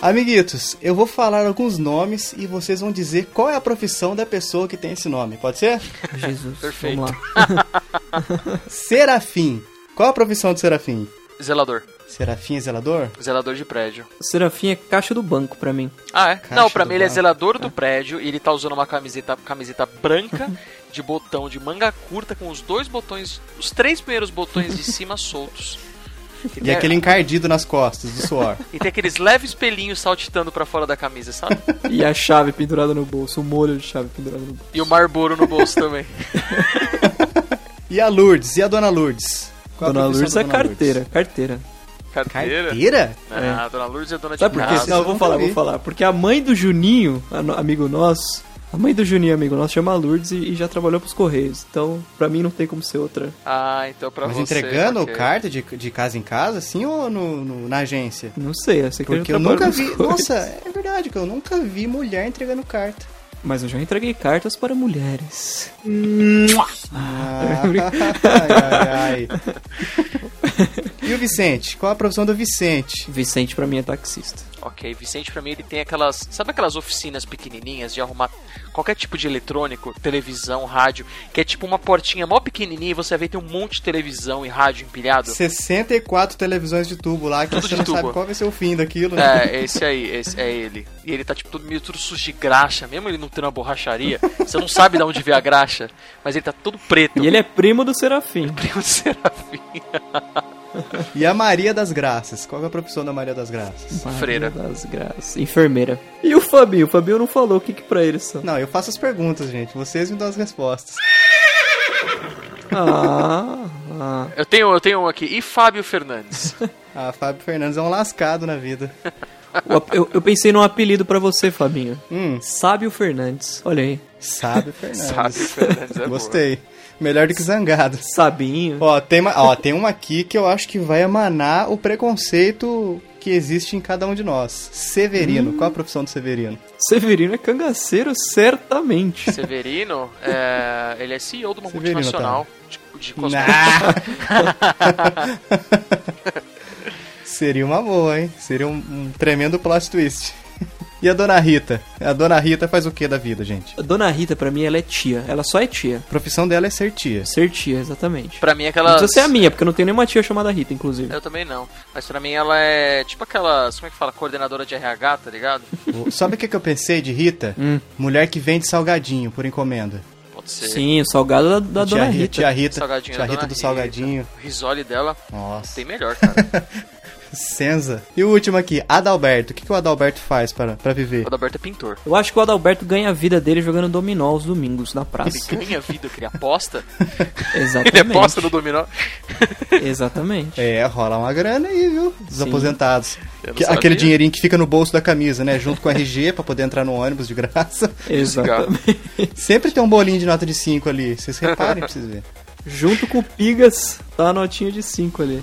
Amiguitos, eu vou falar alguns nomes e vocês vão dizer qual é a profissão da pessoa que tem esse nome. Pode ser? Jesus, Perfeito. vamos lá. Serafim. Qual a profissão do Serafim? Zelador. Serafim é zelador? Zelador de prédio. O Serafim é caixa do banco pra mim. Ah, é? Caixa Não, pra do mim ele é banco. zelador do prédio e ele tá usando uma camiseta, camiseta branca de botão de manga curta com os dois botões, os três primeiros botões de cima soltos. E tem- aquele encardido nas costas do suor. E tem aqueles leves pelinhos saltitando pra fora da camisa, sabe? E a chave pendurada no bolso, o molho de chave pendurado no bolso. E o Marlboro no bolso também. E a Lourdes? E a Dona Lourdes? Qual a Dona profissão Lourdes da é Dona carteira, carteira. Carteira? Carteira? Ah, a Dona Lourdes é dona de Sabe por quê? Não, eu vou falar, vou falar. Porque a mãe do Juninho, amigo nosso, a mãe do Juninho, amigo nosso, chama Lourdes e, e já trabalhou pros Correios. Então, pra mim não tem como ser outra. Ah, então pra Mas você. entregando ok. carta de, de casa em casa, assim, ou no, no- na agência? Não sei, eu sei que Porque eu trabalha nunca vi. Correios. Nossa, é verdade que eu nunca vi mulher entregando carta. Mas eu já entreguei cartas para mulheres. Ah, ai, ai, ai. E o Vicente? Qual a profissão do Vicente? Vicente pra mim é taxista. Ok, Vicente pra mim ele tem aquelas. Sabe aquelas oficinas pequenininhas de arrumar qualquer tipo de eletrônico, televisão, rádio, que é tipo uma portinha mó pequenininha e você vai ver tem um monte de televisão e rádio empilhado? 64 televisões de tubo lá que Tudo você não tubo. sabe qual vai ser o fim daquilo, né? É, esse aí, esse é ele. E ele tá tipo todo meio tudo sujo de graxa, mesmo ele não tendo uma borracharia, você não sabe de onde veio a graxa, mas ele tá todo preto. E ele é primo do Serafim. primo de Serafim. E a Maria das Graças? Qual é a profissão da Maria das Graças? Maria Freira. das Graças. Enfermeira. E o Fabinho? O Fabinho não falou o que que pra ele são. Não, eu faço as perguntas, gente. Vocês me dão as respostas. Ah, ah. Eu tenho, eu tenho um aqui. E Fábio Fernandes? Ah, Fábio Fernandes é um lascado na vida. Eu, eu pensei num apelido pra você, Fabinho. Hum, Sábio Fernandes. Olha aí. Sábio Fernandes. Fábio Fernandes é boa. Melhor do que zangado. Sabinho. Ó, tem, uma, ó, tem uma aqui que eu acho que vai emanar o preconceito que existe em cada um de nós. Severino. Qual a profissão do Severino? Severino é cangaceiro, certamente. Severino, é, ele é CEO de uma Severino, multinacional de, de cosméticos. Nah. Seria uma boa, hein? Seria um, um tremendo plot twist. E a Dona Rita? A Dona Rita faz o que da vida, gente? A Dona Rita, pra mim, ela é tia. Ela só é tia. A profissão dela é ser tia. Ser tia, exatamente. Pra mim, Não aquelas... precisa ser a minha, porque eu não tenho nenhuma tia chamada Rita, inclusive. Eu também não. Mas pra mim ela é tipo aquelas, como é que fala? Coordenadora de RH, tá ligado? Sabe o que, que eu pensei de Rita? Hum. Mulher que vende salgadinho por encomenda. Pode ser. Sim, o salgado da, da tia, Dona Ri- Rita. Tia Rita, Salgadinho tia da Rita Dona do Rita. salgadinho. O risole dela Nossa, tem melhor, cara. senza. E o último aqui, Adalberto. O que, que o Adalberto faz para, para viver? o Adalberto é pintor. Eu acho que o Adalberto ganha a vida dele jogando dominó aos domingos na Ele praça. ganha vida, que ele aposta. Exatamente. Ele aposta no dominó. Exatamente. É, rola uma grana aí, viu? Dos Sim. aposentados. Que- aquele dinheirinho que fica no bolso da camisa, né? Junto com o RG pra poder entrar no ônibus de graça. Exatamente. Sempre tem um bolinho de nota de 5 ali. Vocês reparem pra vocês verem. Junto com o Pigas, tá a notinha de 5 ali.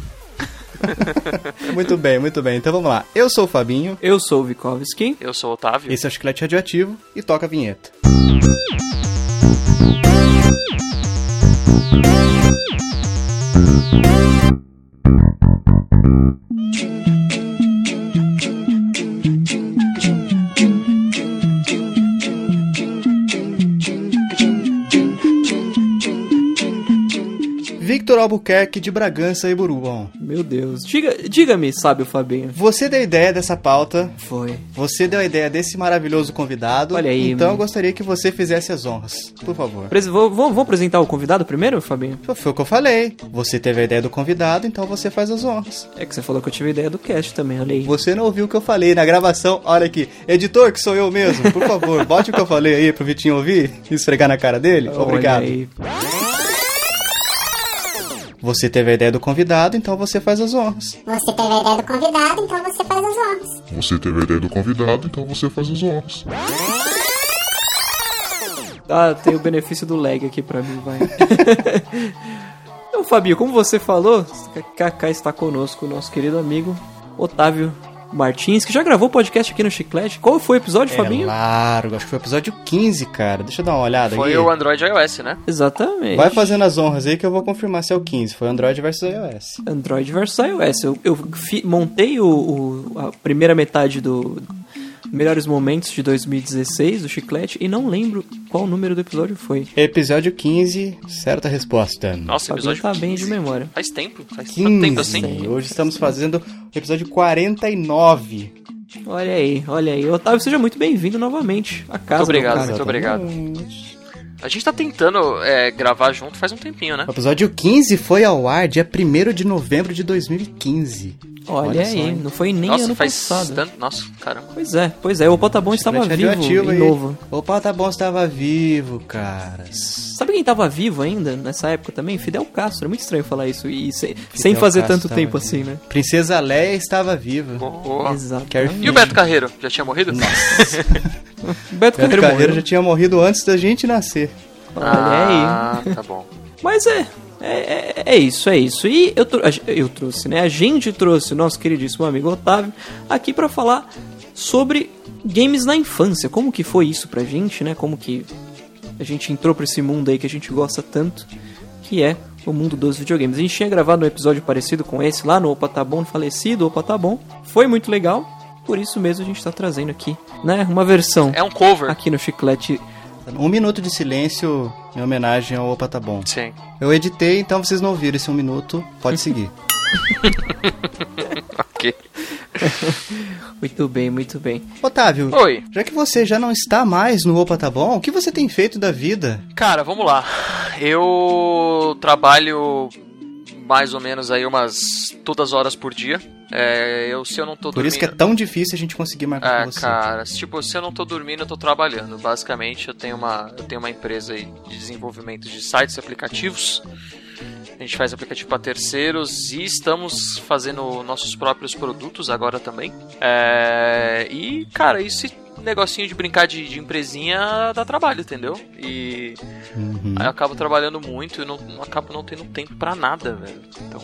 Muito bem, muito bem. Então vamos lá. Eu sou o Fabinho. Eu sou o Vikovski. Eu sou o Otávio. Esse é o Chiclete Radioativo e toca a vinheta. Victor Albuquerque de Bragança e Burubão. Meu Deus. Diga- Diga-me, sabe o Fabinho. Você deu a ideia dessa pauta, Foi. você deu a ideia desse maravilhoso convidado. Olha aí, Então eu gostaria que você fizesse as honras, por favor. Presi- vou- Vamos vamos apresentar o convidado primeiro, Fabinho? Foi o que eu falei. Você teve a ideia do convidado, então você faz as honras. É que você falou que eu tive a ideia do cast também, olha aí. Você não ouviu o que eu falei na gravação. Olha aqui. Editor, que sou eu mesmo. Por favor, bote o que eu falei aí pro Vitinho ouvir e esfregar na cara dele. Olha Obrigado. aí. Você teve a ideia do convidado, então você faz as honras. Você teve a ideia do convidado, então você faz as honras. Você teve a ideia do convidado, então você faz as honras. Ah, tem o benefício do lag aqui pra mim, vai. então, Fabinho, como você falou, Kaká está conosco, nosso querido amigo Otávio Martins, que já gravou podcast aqui no Chiclete. Qual foi o episódio, É Fabinho? largo, acho que foi o episódio 15, cara. Deixa eu dar uma olhada Foi aqui. o Android iOS, né? Exatamente. Vai fazendo as honras aí que eu vou confirmar se é o 15. Foi Android versus iOS. Android versus iOS. Eu, eu fi- montei o, o- a primeira metade do Melhores Momentos de 2016, do Chiclete, e não lembro qual número do episódio foi. Episódio 15, certa resposta. Nossa, Fabinho episódio tá bem 15. de memória. Faz tempo, faz tanto 15. tempo assim. Hoje estamos fazendo o episódio 49. Olha aí, olha aí. Otávio, seja muito bem-vindo novamente à casa. Muito obrigado, cara. muito obrigado. Exatamente. A gente tá tentando é, gravar junto faz um tempinho, né? O episódio 15 foi ao ar dia 1 de novembro de 2015. Olha, Olha só, aí, hein? não foi nem Nossa, ano faz passado. tanto. Nossa, caramba. Pois é, pois é. O Potabon estava Chiclete vivo e aí. novo. Opa, tá bom, estava vivo, cara. Sabe quem estava vivo ainda nessa época também? Fidel Castro. É muito estranho falar isso e sem, sem fazer Castro tanto tempo vivo. assim, né? Princesa Leia estava viva. Boa. Exato. E o Beto Carreiro? Já tinha morrido? Beto Beto Carreiro Carreiro já tinha morrido antes da gente nascer. Olha aí. Ah, tá bom. Mas é, é, é, é isso, é isso. E eu, eu trouxe, né? A gente trouxe o nosso queridíssimo amigo Otávio aqui pra falar sobre games na infância. Como que foi isso pra gente, né? Como que a gente entrou pra esse mundo aí que a gente gosta tanto, que é o mundo dos videogames. A gente tinha gravado um episódio parecido com esse lá no Opa Tá Bom, falecido Opa Tá Bom. Foi muito legal, por isso mesmo a gente tá trazendo aqui, né? Uma versão É um cover. aqui no Chiclete Um minuto de silêncio em homenagem ao Opa Tá Bom. Sim. Eu editei, então vocês não ouviram esse um minuto, pode seguir. Ok. Muito bem, muito bem. Otávio, Oi. já que você já não está mais no Opa Tá Bom, o que você tem feito da vida? Cara, vamos lá. Eu trabalho mais ou menos aí umas todas as horas por dia. É, eu se eu não tô Por isso que é tão difícil a gente conseguir marcar É, com você. cara, tipo, se eu não tô dormindo, eu tô trabalhando. Basicamente, eu tenho uma, eu tenho uma empresa aí de desenvolvimento de sites e aplicativos. A gente faz aplicativo para terceiros e estamos fazendo nossos próprios produtos agora também. É, e, cara, esse negocinho de brincar de, de empresinha dá trabalho, entendeu? E Uhum. aí eu acabo trabalhando muito e não, não acabo não tendo tempo pra nada, velho. Então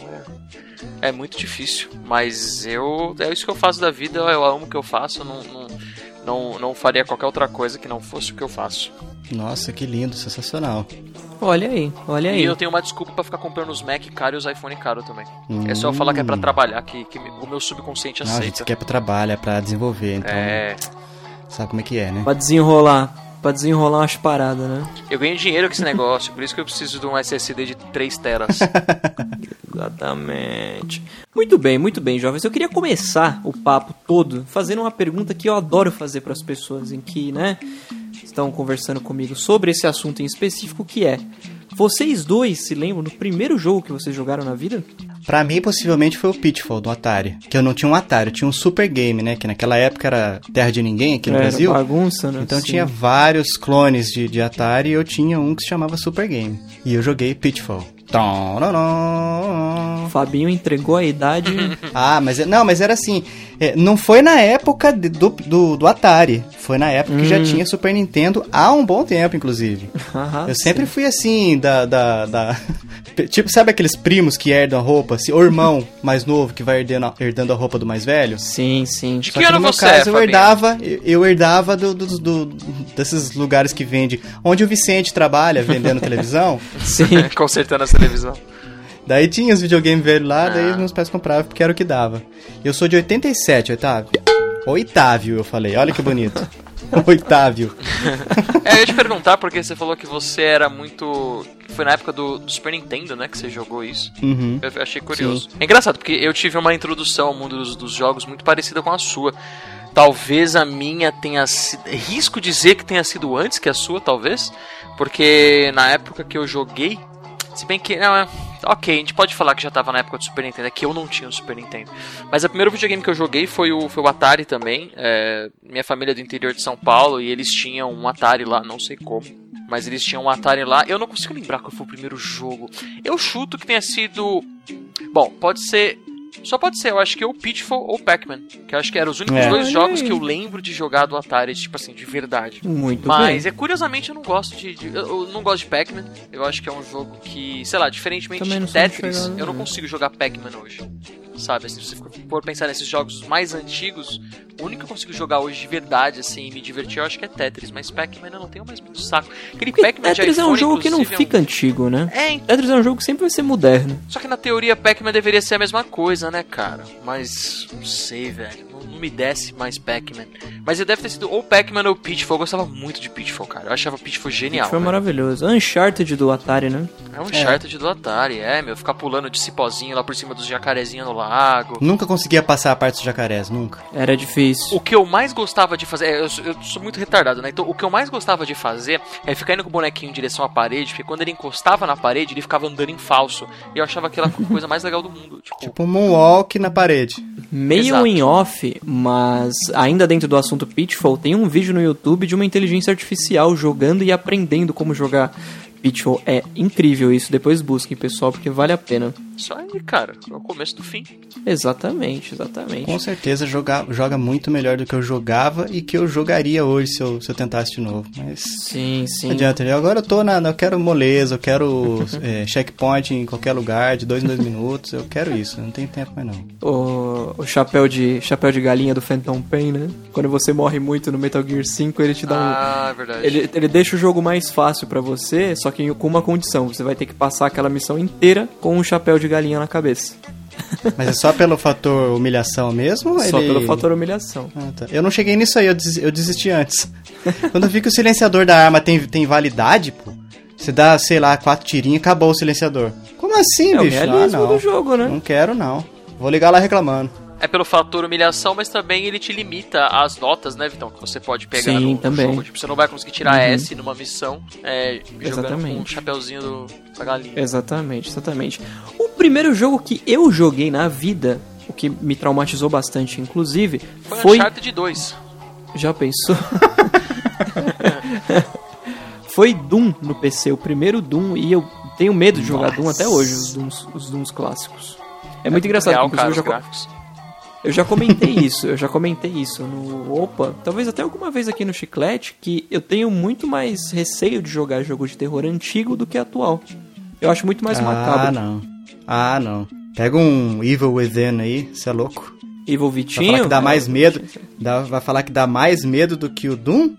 é, é muito difícil. Mas eu. É isso que eu faço da vida, eu amo o que eu faço, não, não, não, não faria qualquer outra coisa que não fosse o que eu faço. Nossa, que lindo, sensacional. Olha aí, olha aí. E eu tenho uma desculpa pra ficar comprando os Mac caros e os iPhone caro também. É só eu falar que é pra Hum. trabalhar, que, que o meu subconsciente Não, a gente aceita. quer pro trabalho, é pra desenvolver, então É, sabe como é que é, né? Pra desenrolar. Pra desenrolar umas paradas, né? eu ganho dinheiro com esse negócio, por isso que eu preciso de um SSD de 3 teras. Exatamente. Muito bem, muito bem, jovens. Eu queria começar o papo todo fazendo uma pergunta que eu adoro fazer para as pessoas em que, né, estão conversando comigo sobre esse assunto em específico, que é: vocês dois se lembram do primeiro jogo que vocês jogaram na vida? Pra mim, possivelmente foi o Pitfall do Atari. Que eu não tinha um Atari, eu tinha um Super Game, né? Que naquela época era terra de ninguém aqui no Era Brasil. bagunça, né? Então Sim. tinha vários clones de, de Atari e eu tinha um que se chamava Super Game. E eu joguei Pitfall. Fabinho entregou a idade. Ah, mas é- não, mas era assim. é, não foi na época de- do, do, do Atari. Foi na época que já Hum. tinha Super Nintendo há um bom tempo, inclusive. Ah, Eu sempre fui assim, da, da, da- Tipo, sabe aqueles primos que herdam a roupa? Assim, ou irmão mais novo que vai herdando, a- herdando a roupa do mais velho? Sim, sim. De Só que ano no meu você caso, é, eu herdava, eu eu herdava do, do- do- desses lugares que vende. Onde o Vicente trabalha vendendo televisão. Sim. Consertando a televisão. Daí tinha os videogames velhos lá, daí Ah. meus pais compravam porque era o que dava. Eu sou de 87, Otávio. Oitávio, eu falei. Olha que bonito. Oitávio. É, eu ia te perguntar porque você falou que você era muito. Foi na época do, do Super Nintendo, né? Que você jogou isso. Uhum. Eu achei curioso. É engraçado, porque eu tive uma introdução ao mundo dos, dos jogos muito parecida com a sua. Talvez a minha tenha sido. Risco dizer que tenha sido antes que a sua, talvez. Porque na época que eu joguei. Se bem que. Não, é, ok, a gente pode falar que já tava na época do Super Nintendo, é que eu não tinha o Super Nintendo. Mas o primeiro videogame que eu joguei foi o, foi o Atari também. É, minha família é do interior de São Paulo e eles tinham um Atari lá, não sei como. Mas eles tinham um Atari lá. Eu não consigo lembrar qual foi o primeiro jogo. Eu chuto que tenha sido. Bom, pode ser. Só pode ser, eu acho que ou Pitfall ou Pac-Man. Que eu acho que eram os únicos É. dois jogos que eu lembro de jogar do Atari, tipo assim, de verdade. Muito Mas bem. é curiosamente eu não gosto de. de- eu, eu não gosto de Pac-Man. Eu acho que é um jogo que, sei lá, diferentemente de Tetris, eu não não. consigo jogar Pac-Man hoje. Sabe? Assim, se você for pensar nesses jogos mais antigos, o único que eu consigo jogar hoje de verdade, assim, e me divertir, eu acho que é Tetris. Mas Pac-Man eu não tenho mais muito saco. Aquele Pac-Man Tetris é um iPhone, jogo que não inclusive, é um- fica antigo, né? É, então. Tetris é um jogo que sempre vai ser moderno. Só que na teoria Pac-Man deveria ser a mesma coisa, né, cara? Mas não sei, velho. Não, me desce mais Pac-Man. Mas eu deve ter sido ou Pac-Man ou Pitfall. Eu gostava muito de Pitfall, cara. Eu achava Pitfall genial. Foi velho. maravilhoso. Uncharted do Atari, né? É um Uncharted do Atari, é, meu. Ficar pulando de cipózinho lá por cima dos jacarezinhos no lago. Nunca conseguia passar a parte dos jacarés, nunca. Era difícil. O que eu mais gostava de fazer. é, Eu, sou- eu sou muito retardado, né? Então, o que eu mais gostava de fazer é ficar indo com o bonequinho em direção à parede, porque quando ele encostava na parede, ele ficava andando em falso. E eu achava aquela coisa mais legal do mundo. Tipo, Tipo um moonwalk na parede. Meio Exato. em off, mas ainda dentro do assunto Pitfall, tem um vídeo no YouTube de uma inteligência artificial jogando e aprendendo como jogar Pitfall. É incrível isso, depois busquem, pessoal, porque vale a pena. Isso aí, cara. É o começo do fim. Exatamente, exatamente. Com certeza joga, joga muito melhor do que eu jogava e que eu jogaria hoje se eu, se eu tentasse de novo. Mas Sim, sim. não adianta. Agora eu tô na. Eu quero moleza, eu quero é, checkpoint em qualquer lugar, de dois em dois minutos. Eu quero isso, não tem tempo mais não. O, o chapéu de chapéu de galinha do Phantom Pain, né? Quando você morre muito no Metal Gear 5, ele te dá um. Ah, é verdade. Ele, ele deixa o jogo mais fácil pra você, só que com uma condição: você vai ter que passar aquela missão inteira com um chapéu de galinha na cabeça. Mas é só pelo fator humilhação mesmo? Só ele- pelo fator humilhação. Ah, tá. Eu não cheguei nisso aí, eu, des- eu desisti antes. Quando eu vi que o silenciador da arma tem, tem validade, pô, você dá, sei lá, quatro tirinhos e acabou o silenciador. Como assim, É o bicho? Ah, realismo não. do jogo, né? Não quero, não. Vou ligar lá reclamando. É pelo fator humilhação, mas também ele te limita as notas, né, Vitão? Que você pode pegar Sim, no também. jogo. Tipo, você não vai conseguir tirar S numa missão é, jogando com o Exatamente. chapeuzinho do, da galinha. Exatamente, exatamente. O primeiro jogo que eu joguei na vida, o que me traumatizou bastante, inclusive, Foi, foi. Uncharted 2. Já pensou? foi Doom no PC, o primeiro Doom, e eu tenho medo de jogar Doom até hoje, os Dooms, os Dooms clássicos. É muito engraçado, Real, inclusive cara, eu já, eu já comentei isso, eu já comentei isso no Opa, talvez até alguma vez aqui no Chiclete, que eu tenho muito mais receio de jogar jogo de terror antigo do que atual. Eu acho muito mais ah, macabro. não. Ah, não. Pega um Evil Within aí, você é louco. Evil Vai Vitinho. falar que dá é, mais medo. dá- vai falar que dá mais medo do que o Doom?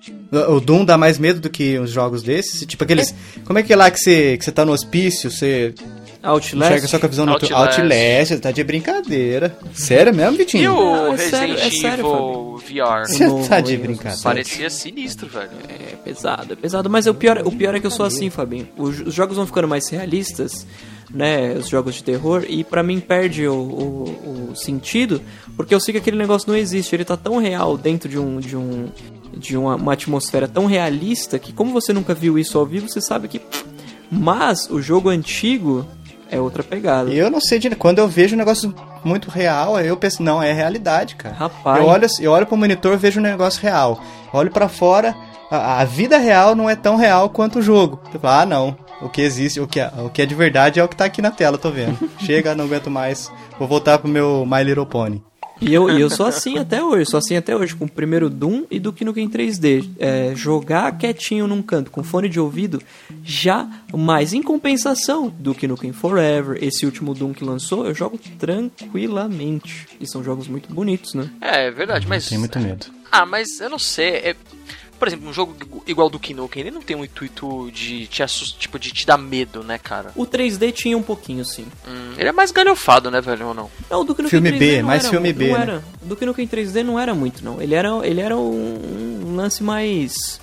O Doom dá mais medo do que os jogos desses? Tipo aqueles. Como é que é lá que você, que você tá no hospício, você Outlast. enxerga só com a visão noturna? Outlast. Outlast, tá de brincadeira. Sério mesmo, E Vitinho? o Não, é Resident sério, é sério, Evil VR? Você tá de brincadeira. Parecia sinistro, velho. É pesado, é pesado, mas o pior, o pior é que eu sou assim, Fabinho. Os, os jogos vão ficando mais realistas, né? Os jogos de terror, e pra mim perde o, o, o sentido, porque eu sei que aquele negócio não existe. Ele tá tão real dentro de um. De um de uma, uma atmosfera tão realista que, como você nunca viu isso ao vivo, você sabe que. Mas o jogo antigo é outra pegada. Eu não sei de quando eu vejo um negócio muito real, eu penso, não, é realidade, cara. Rapaz. Eu olho, eu olho pro monitor, vejo um negócio real. Olho pra fora, a, a vida real não é tão real quanto o jogo. Falo, ah, não. O que existe, o que, é, o que é de verdade é o que tá aqui na tela, tô vendo. Chega, não aguento mais. Vou voltar pro meu My Little Pony. E eu, e eu sou assim até hoje, sou assim até hoje, com o primeiro Doom e do Nukem 3D. É, jogar quietinho num canto, com fone de ouvido, já mais em compensação do Nukem Forever, esse último Doom que lançou, eu jogo tranquilamente. E são jogos muito bonitos, né? É, é verdade, mas. Tenho muito medo. Ah, mas eu não sei. é- Por exemplo, um jogo igual do Kinuken, ele não tem um intuito de te assustar, tipo, de te dar medo, né, cara? O 3D tinha um pouquinho, sim. Hum, ele é mais galhofado, né, velho, ou não? Não, o Duke Nukem Filme 3D B, não mais era, filme não B, né? Era. O Duke Nukem 3D não era muito, não. Ele era, ele era um, um lance mais...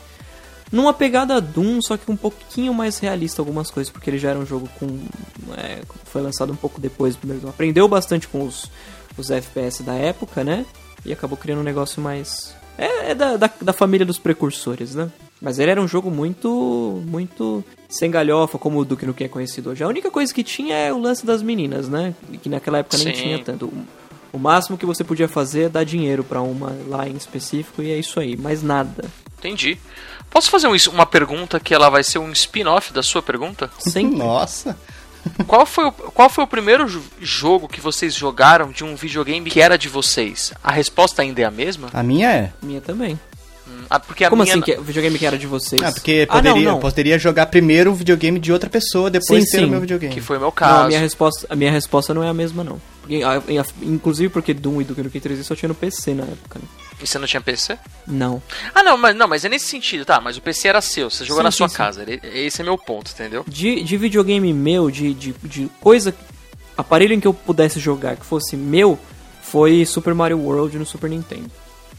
Numa pegada Doom, só que um pouquinho mais realista algumas coisas, porque ele já era um jogo com... é, foi lançado um pouco depois do primeiro Doom. Aprendeu bastante com os, os FPS da época, né? E acabou criando um negócio mais... É, é da, da, da família dos precursores, né? Mas ele era um jogo muito, muito sem galhofa, como o Duke Nukem é conhecido hoje. A única coisa que tinha é o lance das meninas, né? Que naquela época nem Sim. tinha tanto. O- máximo que você podia fazer é dar dinheiro pra uma lá em específico e é isso aí, mais nada. Entendi. Posso fazer um- uma pergunta que ela vai ser um spin-off da sua pergunta? Sempre. Nossa. Qual foi, o, qual foi o primeiro jo- jogo que vocês jogaram de um videogame que era de vocês? A resposta ainda é a mesma? A minha é. Minha também. Hum, ah, porque a Como minha... assim, que, o videogame que era de vocês? Ah, porque Ah, não, poderia, não. poderia jogar primeiro o videogame de outra pessoa, depois Sim, ter o sim. meu videogame. Que foi o meu Não, caso. a minha, resposta, a minha resposta não é a mesma, não. Porque, a- a- inclusive porque Doom e Duke Nukem 3D só tinha no PC na época, né? E você não tinha PC? Não. Ah, não, mas, não, mas é nesse sentido, tá? Mas o PC era seu, você jogou Sim, na sua sim, sim. casa. ele- Esse é meu ponto, entendeu? De, de videogame meu, de, de, de coisa. Aparelho em que eu pudesse jogar que fosse meu, foi Super Mario World no Super Nintendo.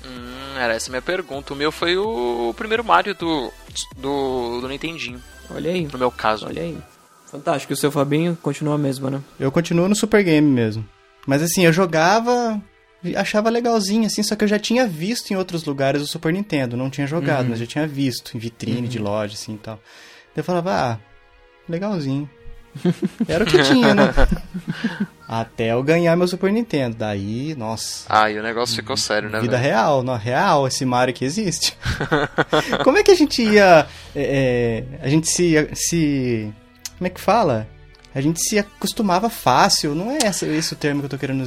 Hum, era essa a minha pergunta. O meu foi o primeiro Mario do, do, do Nintendinho, Olha aí. no meu caso. Olha aí. Fantástico. E o seu Fabinho continua a mesma, né? Eu continuo no Super Game mesmo. Mas assim, eu jogava, achava legalzinho, assim, só que eu já tinha visto em outros lugares o Super Nintendo. Não tinha jogado, mas já tinha visto em vitrine de loja, assim e tal. Daí eu falava, ah, legalzinho. Era o que tinha, né? Até eu ganhar meu Super Nintendo. Daí, nossa. Ah, e o negócio ficou sério, né? Vida velho? real, não, real esse Mario que existe. Como é que a gente ia. é, é, a gente se, se. Como é que fala? A gente se acostumava fácil, não é esse, esse o termo que eu tô querendo.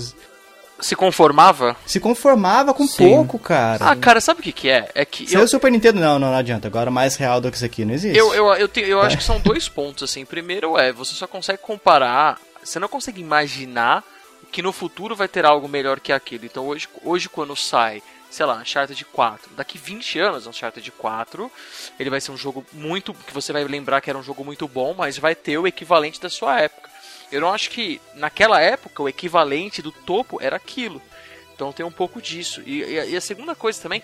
Se conformava? Se conformava com Sim. pouco, cara. Ah, cara, sabe o que que é? É que Se eu, é o Super Nintendo, não, não, não adianta. Agora mais real do que isso aqui não existe. eu, eu, eu, tenho- eu acho que são dois pontos, assim. Primeiro é, você só consegue comparar, você não consegue imaginar que no futuro vai ter algo melhor que aquilo. Então hoje, hoje quando sai, sei lá, Uncharted 4, daqui 20 anos, Uncharted 4, ele vai ser um jogo muito, que você vai lembrar que era um jogo muito bom, mas vai ter o equivalente da sua época. Eu não acho que naquela época o equivalente do topo era aquilo. Então tem um pouco disso. E, e a- e a segunda coisa também,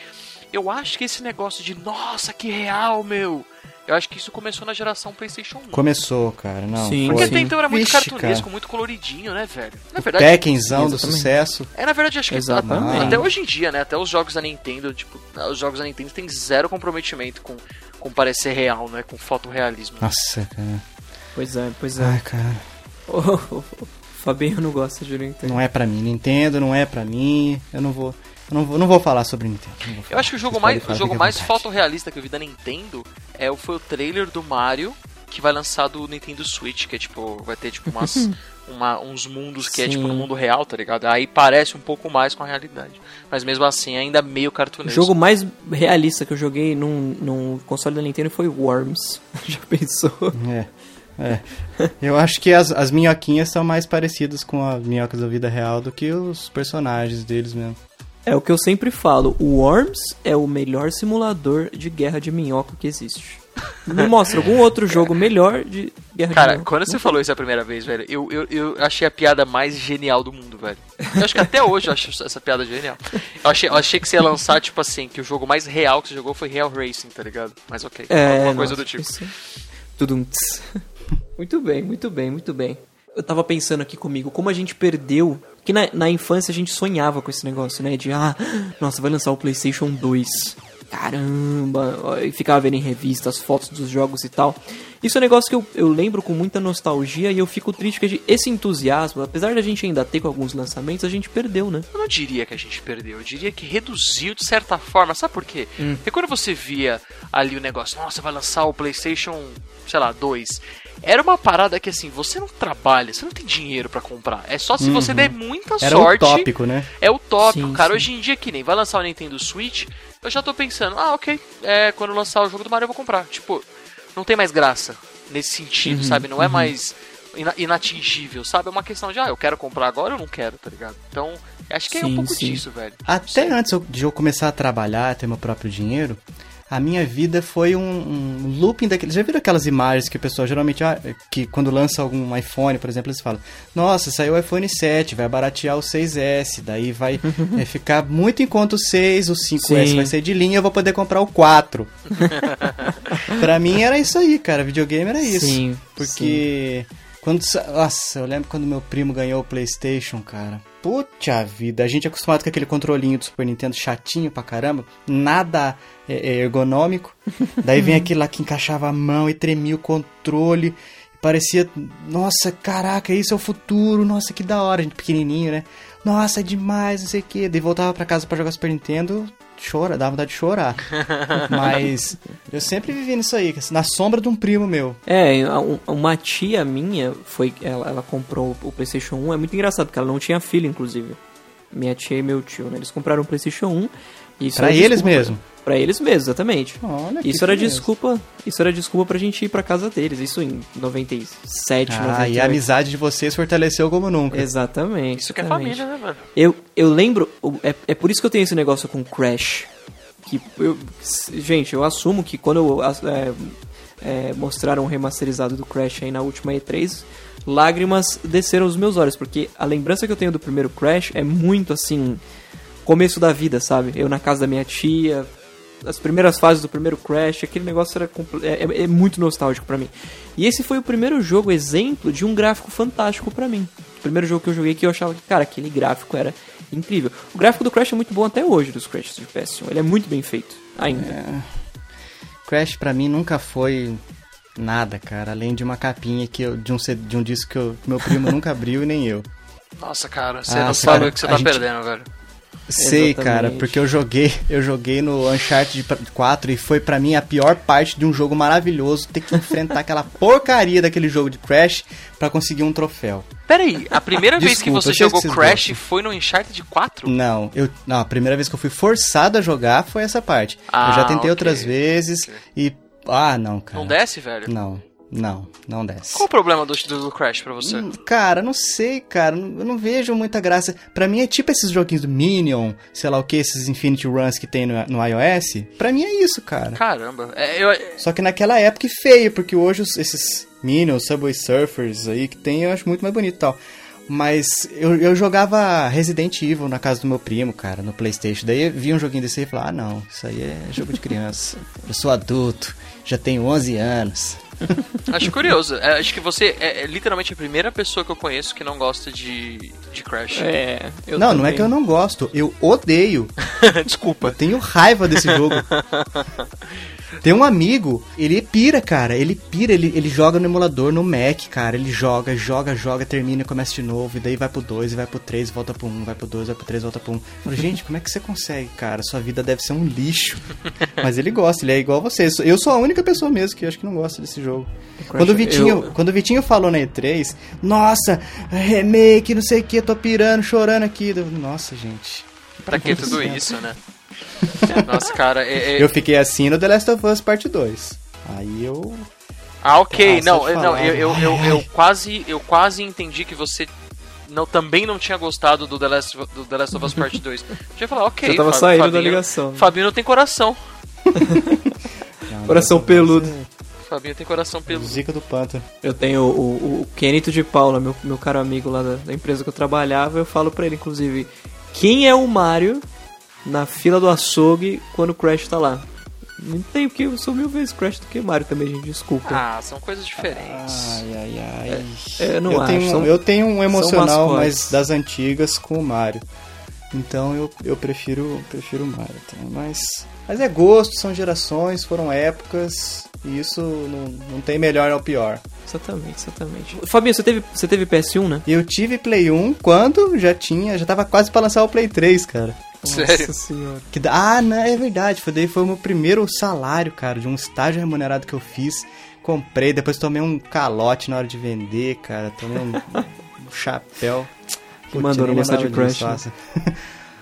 eu acho que esse negócio de nossa, que real, meu. Eu acho que isso começou na geração PlayStation 1. Começou, cara, não. Sim, Porque até então era muito Vixe, cartunesco, cara. muito coloridinho, né, velho? Na verdade, Tekkenzão do sucesso. é na verdade acho que Exatamente. até hoje em dia, né? Até os jogos da Nintendo, tipo, os jogos da Nintendo têm zero comprometimento com, com parecer real, né? Com fotorrealismo. Nossa, cara. Pois é, pois é. Ai, cara. O, o Fabinho não gosta de Nintendo. Não é pra mim. Nintendo não é pra mim. Eu não vou. Eu não vou, não vou falar sobre Nintendo. vou Eu falar. acho que o jogo Vocês mais, falar, o jogo mais fotorrealista que eu vi da Nintendo é, o- foi o trailer do Mario que vai lançar do Nintendo Switch, que é tipo, vai ter tipo umas, uma- uns mundos que é tipo no Sim. mundo real, tá ligado? Aí parece um pouco mais com a realidade. Mas mesmo assim, ainda meio O cartunesco. jogo mais realista que eu joguei num, num console da Nintendo foi Worms. Já pensou? É. É. Eu acho que as, as minhoquinhas são mais parecidas com as minhocas da vida real do que os personagens deles mesmo. É o que eu sempre falo. O Worms é o melhor simulador de guerra de minhoca que existe. Me mostra algum outro jogo melhor de guerra de Cara, minhoca. quando você falou isso a primeira vez, velho, eu, eu, eu achei a piada mais genial do mundo, velho. Eu acho que até hoje eu acho essa piada genial. Eu achei, eu achei que você ia lançar, tipo assim, que o jogo mais real que você jogou foi Real Racing, tá ligado? Mas ok, É, alguma coisa nossa, do tipo. isso- Tudum, tss. Muito bem, muito bem, muito bem. Eu tava pensando aqui comigo, como a gente perdeu. Que na, na infância a gente sonhava com esse negócio, né? De, ah, nossa, vai lançar o PlayStation 2. Caramba! E ficava vendo em revistas fotos dos jogos e tal. Isso é um negócio que eu, eu lembro com muita nostalgia e eu fico triste que esse entusiasmo, apesar de a gente ainda ter com alguns lançamentos, a gente perdeu, né? Eu não diria que a gente perdeu, eu diria que reduziu de certa forma. Sabe por quê? Hum. Porque quando você via ali o negócio, nossa, vai lançar o PlayStation, sei lá, 2. Era uma parada que assim, você não trabalha, você não tem dinheiro pra comprar. É só se você der muita Uhum. Era sorte. utópico, né? É utópico, Sim, cara. sim. Hoje em dia, que nem vai lançar o Nintendo Switch, eu já tô pensando, ah, ok, é, quando lançar o jogo do Mario eu vou comprar. Tipo, não tem mais graça nesse sentido, Uhum, sabe? Não é mais ina- inatingível, sabe? É uma questão de, ah, eu quero comprar agora ou não quero, tá ligado? Então, acho que é um Sim, pouco sim. disso, velho. Até antes de eu começar a trabalhar, ter meu próprio dinheiro, a minha vida foi um, um looping daqueles. Já viram aquelas imagens que o pessoal geralmente, ah, que quando lança algum iPhone, por exemplo, eles falam: Nossa, saiu o iPhone 7, vai baratear o 6S, daí vai é, ficar muito em conta o 6, o 5S Sim. vai ser de linha, eu vou poder comprar o 4. pra mim era isso aí, cara. Videogame era isso. Sim, Porque. Quando, sa- nossa, eu lembro quando meu primo ganhou o PlayStation, cara. Puta vida, a gente é acostumado com aquele controlinho do Super Nintendo chatinho pra caramba, nada é, é, ergonômico. Daí vem aquele lá que encaixava a mão e tremia o controle. Parecia, nossa, caraca, isso é o futuro, nossa, que da hora, a gente pequenininho, né? Nossa, é demais, não sei o que. Daí voltava pra casa pra jogar Super Nintendo, chora, dava vontade de chorar. Mas eu sempre vivi nisso aí, na sombra de um primo meu. É, um- uma tia minha foi. Ela, ela comprou o PlayStation 1. É muito engraçado, porque ela não tinha filho, inclusive. Minha tia e meu tio, né? Eles compraram o PlayStation 1, Isso Pra eles mesmo. Pra eles mesmo, exatamente. Olha, que Isso era desculpa, isso era desculpa pra gente ir pra casa deles. Isso em 97, Ah, 98. e a amizade de vocês fortaleceu como nunca. Exatamente. Isso que é exatamente. família, né, mano? Eu, eu lembro, é, é por isso que eu tenho esse negócio com Crash. Que eu, gente, eu assumo que quando eu, é, é, mostraram o remasterizado do Crash aí na última E3, lágrimas desceram os meus olhos, porque a lembrança que eu tenho do primeiro Crash é muito assim, começo da vida, sabe? Eu na casa da minha tia, as primeiras fases do primeiro Crash, aquele negócio era é, é- é muito nostálgico pra mim. E esse foi o primeiro jogo exemplo de um gráfico fantástico pra mim. O primeiro jogo que eu joguei que eu achava que, cara, aquele gráfico era incrível. O gráfico do Crash é muito bom até hoje, dos Crashes de PS1. Ele é muito bem feito, ainda. Crash pra mim nunca foi nada, cara, além de uma capinha que eu, de um de um disco que eu- meu primo nunca abriu e nem eu. Nossa, cara, você Ah, não sabe cara, o que você tá gente- perdendo, velho. Sei, Exatamente. cara, porque eu joguei, eu joguei no Uncharted 4 e foi pra mim a pior parte de um jogo maravilhoso ter que enfrentar aquela porcaria daquele jogo de Crash pra conseguir um troféu. Pera aí, a primeira vez que Desculpa, você eu sei jogou que Crash gostam. foi no Uncharted 4? Não, eu não, a primeira vez que eu fui forçado a jogar foi essa parte. Ah, eu já tentei ok. outras vezes Ok. e ah, não, cara. Não desce, velho? Não, não, não desce. Qual o problema do, do, Crash pra você? Hum, Cara, não sei, cara. não- Eu não vejo muita graça. Pra mim é tipo esses joguinhos do Minion, sei lá o que, esses Infinity Runs que tem no, no iOS. Pra mim é isso, cara. Caramba, é, eu, Só que naquela época é feio, porque hoje esses Minions, Subway Surfers aí que tem, eu acho muito mais bonito e tal. Mas eu, eu jogava Resident Evil na casa do meu primo, cara, no Playstation. Daí eu vi um joguinho desse aí e falei, ah não, isso aí é jogo de criança. Eu sou adulto, já tenho 11 anos. acho curioso. É, acho que você é, é literalmente a primeira pessoa que eu conheço que não gosta de, de Crash. É, eu não, não é também. que eu não gosto, eu odeio. Desculpa. Eu tenho raiva desse jogo. Tem um amigo, ele pira, cara. Ele pira, ele, ele joga no emulador, no Mac, cara. Ele joga, joga, joga, termina e começa de novo. E daí vai pro 2, e vai pro 3, volta pro 1, um, vai pro 2, vai pro 3, volta pro 1. Um. Falo, gente, como é que você consegue, cara? Sua vida deve ser um lixo. Mas ele gosta, ele é igual a você. Eu sou a única pessoa mesmo que eu acho que não gosta desse jogo. Quando o, Vitinho, eu- quando o Vitinho falou na E3, nossa, remake, não sei o que, tô pirando, chorando aqui. Nossa, gente. Pra que tudo isso, né? Nossa, cara, é, é- Eu fiquei assim no The Last of Us Parte 2. Aí eu. Ah, ok. Não, não, eu, eu, eu, eu quase, eu quase entendi que você não, também não tinha gostado do The Last, of- do The Last of Us Part 2. Eu ia falar, ok. Já tava Fa- saindo da Fabinho- ligação. Fabinho não tem coração. Não, Coração peludo. Fabinho tem coração é peludo. Zica do pântano. Eu tenho o, o, o Kenito de Paula, meu, meu caro amigo lá da, da empresa que eu trabalhava, eu falo pra ele, inclusive, quem é o Mario na fila do açougue quando o Crash tá lá? Não tem, porque eu sou mil vezes Crash do que Mario também, gente, desculpa. Ah, são coisas diferentes. Ai, ai, ai. É, eu não eu, acho, tenho, são- eu tenho um emocional mais das antigas com o Mario. Então eu, eu prefiro prefiro o Mario. tá? Mas, mas é gosto, são gerações, foram épocas. E isso não, não tem melhor ou pior. Exatamente, exatamente. Fabinho, você teve, você teve PS1, né? Eu tive Play 1 quando já tinha, já tava quase pra lançar o Play 3, cara. Sério? Nossa senhora. Que da- ah, não, é verdade. Foi daí foi o meu primeiro salário, cara, de um estágio remunerado que eu fiz. Comprei, depois tomei um calote na hora de vender, cara. Tomei um, um chapéu. Putz, mandou gostar de Crash, disso, né?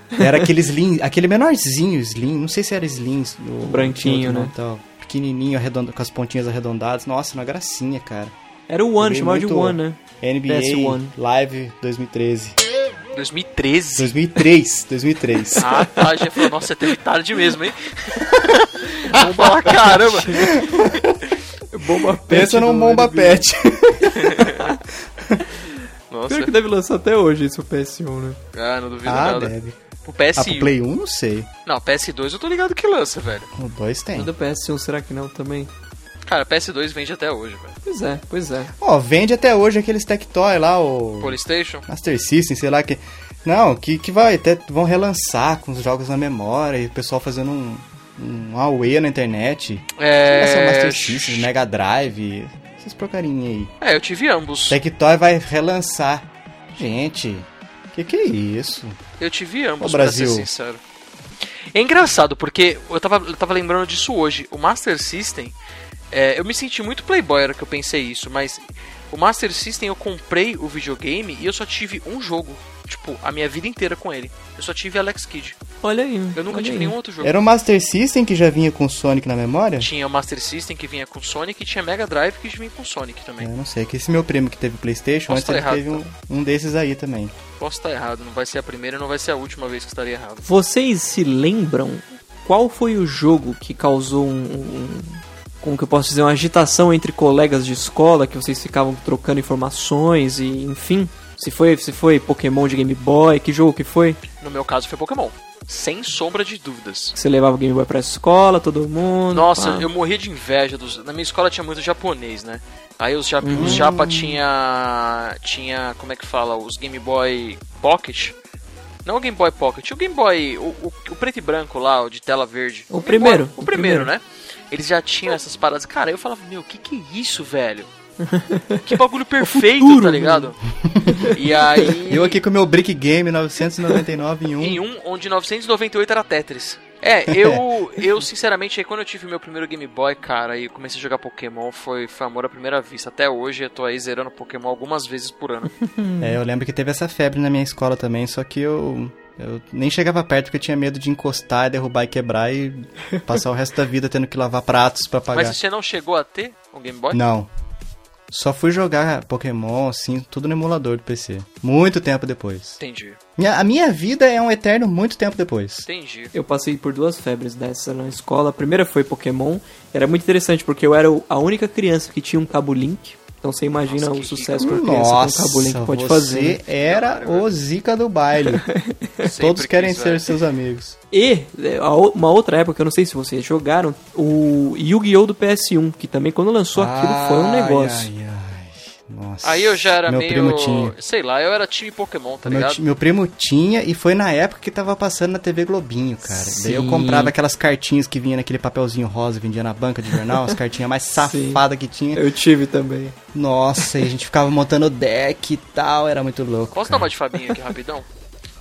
Era aquele Slim, aquele menorzinho Slim, não sei se era Slim. O branquinho, né? tal. Pequenininho, arredondo, com as pontinhas arredondadas. Nossa, uma gracinha, cara. Era o One, chamava de One, né? NBA PS1. Live 2013. 2013? 2003, 2003. Ah, tá, já falou, nossa, teve tarde mesmo, hein? Bomba pra caramba. Bomba Pensa num bomba pet. Nossa, Pior que deve lançar até hoje isso o PS1, né? ah, não duvido Ah, nada. deve. O Ah, PS1. pro Play 1 não sei. Não, PS2 eu tô ligado que lança, velho. O 2 tem. E do PS1, será que não também? Cara, PS2 vende até hoje, velho. Pois é, pois é. Ó, vende até hoje aqueles Tectoy lá, o Polystation? Master System, sei lá que. Não, que, que vai, até vão relançar com os jogos na memória e o pessoal fazendo um, um AUE na internet. É. Essa Master System, Mega Drive, essas porcarinhas aí. É, eu tive ambos. Tectoy vai relançar. Gente, que que é isso? Eu tive ambos, Ô, pra Brasil. ser sincero. É engraçado, porque eu tava, eu tava lembrando disso hoje. O Master System, é, eu me senti muito playboy era que eu pensei isso, mas o Master System eu comprei o videogame e eu só tive um jogo. tipo, a minha vida inteira com ele. Eu só tive Alex Kidd. Olha aí. Eu nunca tive aí. nenhum outro jogo. Era o Master System que já vinha com o Sonic na memória? Tinha o Master System que vinha com Sonic e tinha Mega Drive que vinha com Sonic também. Eu não sei, que esse meu primo que teve Playstation, Posso antes tá ele errado, teve um, um desses aí também. Posso estar errado, não vai ser a primeira e não vai ser a última vez que estaria errado. Vocês se lembram qual foi o jogo que causou um, um- como que eu posso dizer, uma agitação entre colegas de escola, que vocês ficavam trocando informações e enfim? Se foi, se foi Pokémon de Game Boy, que jogo que foi? No meu caso foi Pokémon. Sem sombra de dúvidas. Você levava o Game Boy pra escola, todo mundo. Nossa, pá. eu morria de inveja dos. Na minha escola tinha muito japonês, né? Aí os, jap... os japa tinha. Tinha. Como é que fala? Os Game Boy Pocket. Não o Game Boy Pocket, o Game Boy. O, o, o preto e branco lá, o de tela verde. O Game primeiro, Boy- o, o primeiro, primeiro. né? Eles já tinham essas paradas. Cara, eu falava, meu, que que é isso, velho? que bagulho perfeito, futuro, tá ligado? e aí. Eu aqui com o meu Brick Game 999 em um. Em um onde 998 era Tetris. É, eu, eu sinceramente, aí quando eu tive meu primeiro Game Boy, cara, e comecei a jogar Pokémon, foi, foi amor à primeira vista. Até hoje eu tô aí zerando Pokémon algumas vezes por ano. É, eu lembro que teve essa febre na minha escola também, só que eu, eu nem chegava perto porque eu tinha medo de encostar, derrubar e quebrar e passar o resto da vida tendo que lavar pratos pra pagar. Mas você não chegou a ter um Game Boy? Não. Só fui jogar Pokémon, assim, tudo no emulador do PC. Muito tempo depois. Entendi, Minha- a minha vida é um eterno muito tempo depois. entendi. Eu passei por duas febres dessa na escola. A primeira foi Pokémon. Era muito interessante porque eu era a única criança que tinha um cabo Link. Então você imagina Nossa, o que sucesso que uma criança com um cabo Link pode você fazer. né? era o zica do baile. Todos querem quis, ser velho. seus amigos. E é, a o- uma outra época, eu não sei se vocês jogaram, o Yu-Gi-Oh! do PS1, que também quando lançou aquilo foi um negócio. ai, ai. Nossa. Aí eu já era meu meio. primo tinha. Sei lá, eu era time Pokémon, tá Meu, ligado? meu primo tinha e foi na época que tava passando na TV Globinho, cara. Daí eu Sim. comprava aquelas cartinhas que vinha naquele papelzinho rosa, vendia na banca de jornal, as cartinhas mais safadas que tinha. Eu tive também. Nossa, e a gente ficava montando deck e tal, era muito louco. Posso cara. dar uma de Fabinho aqui rapidão?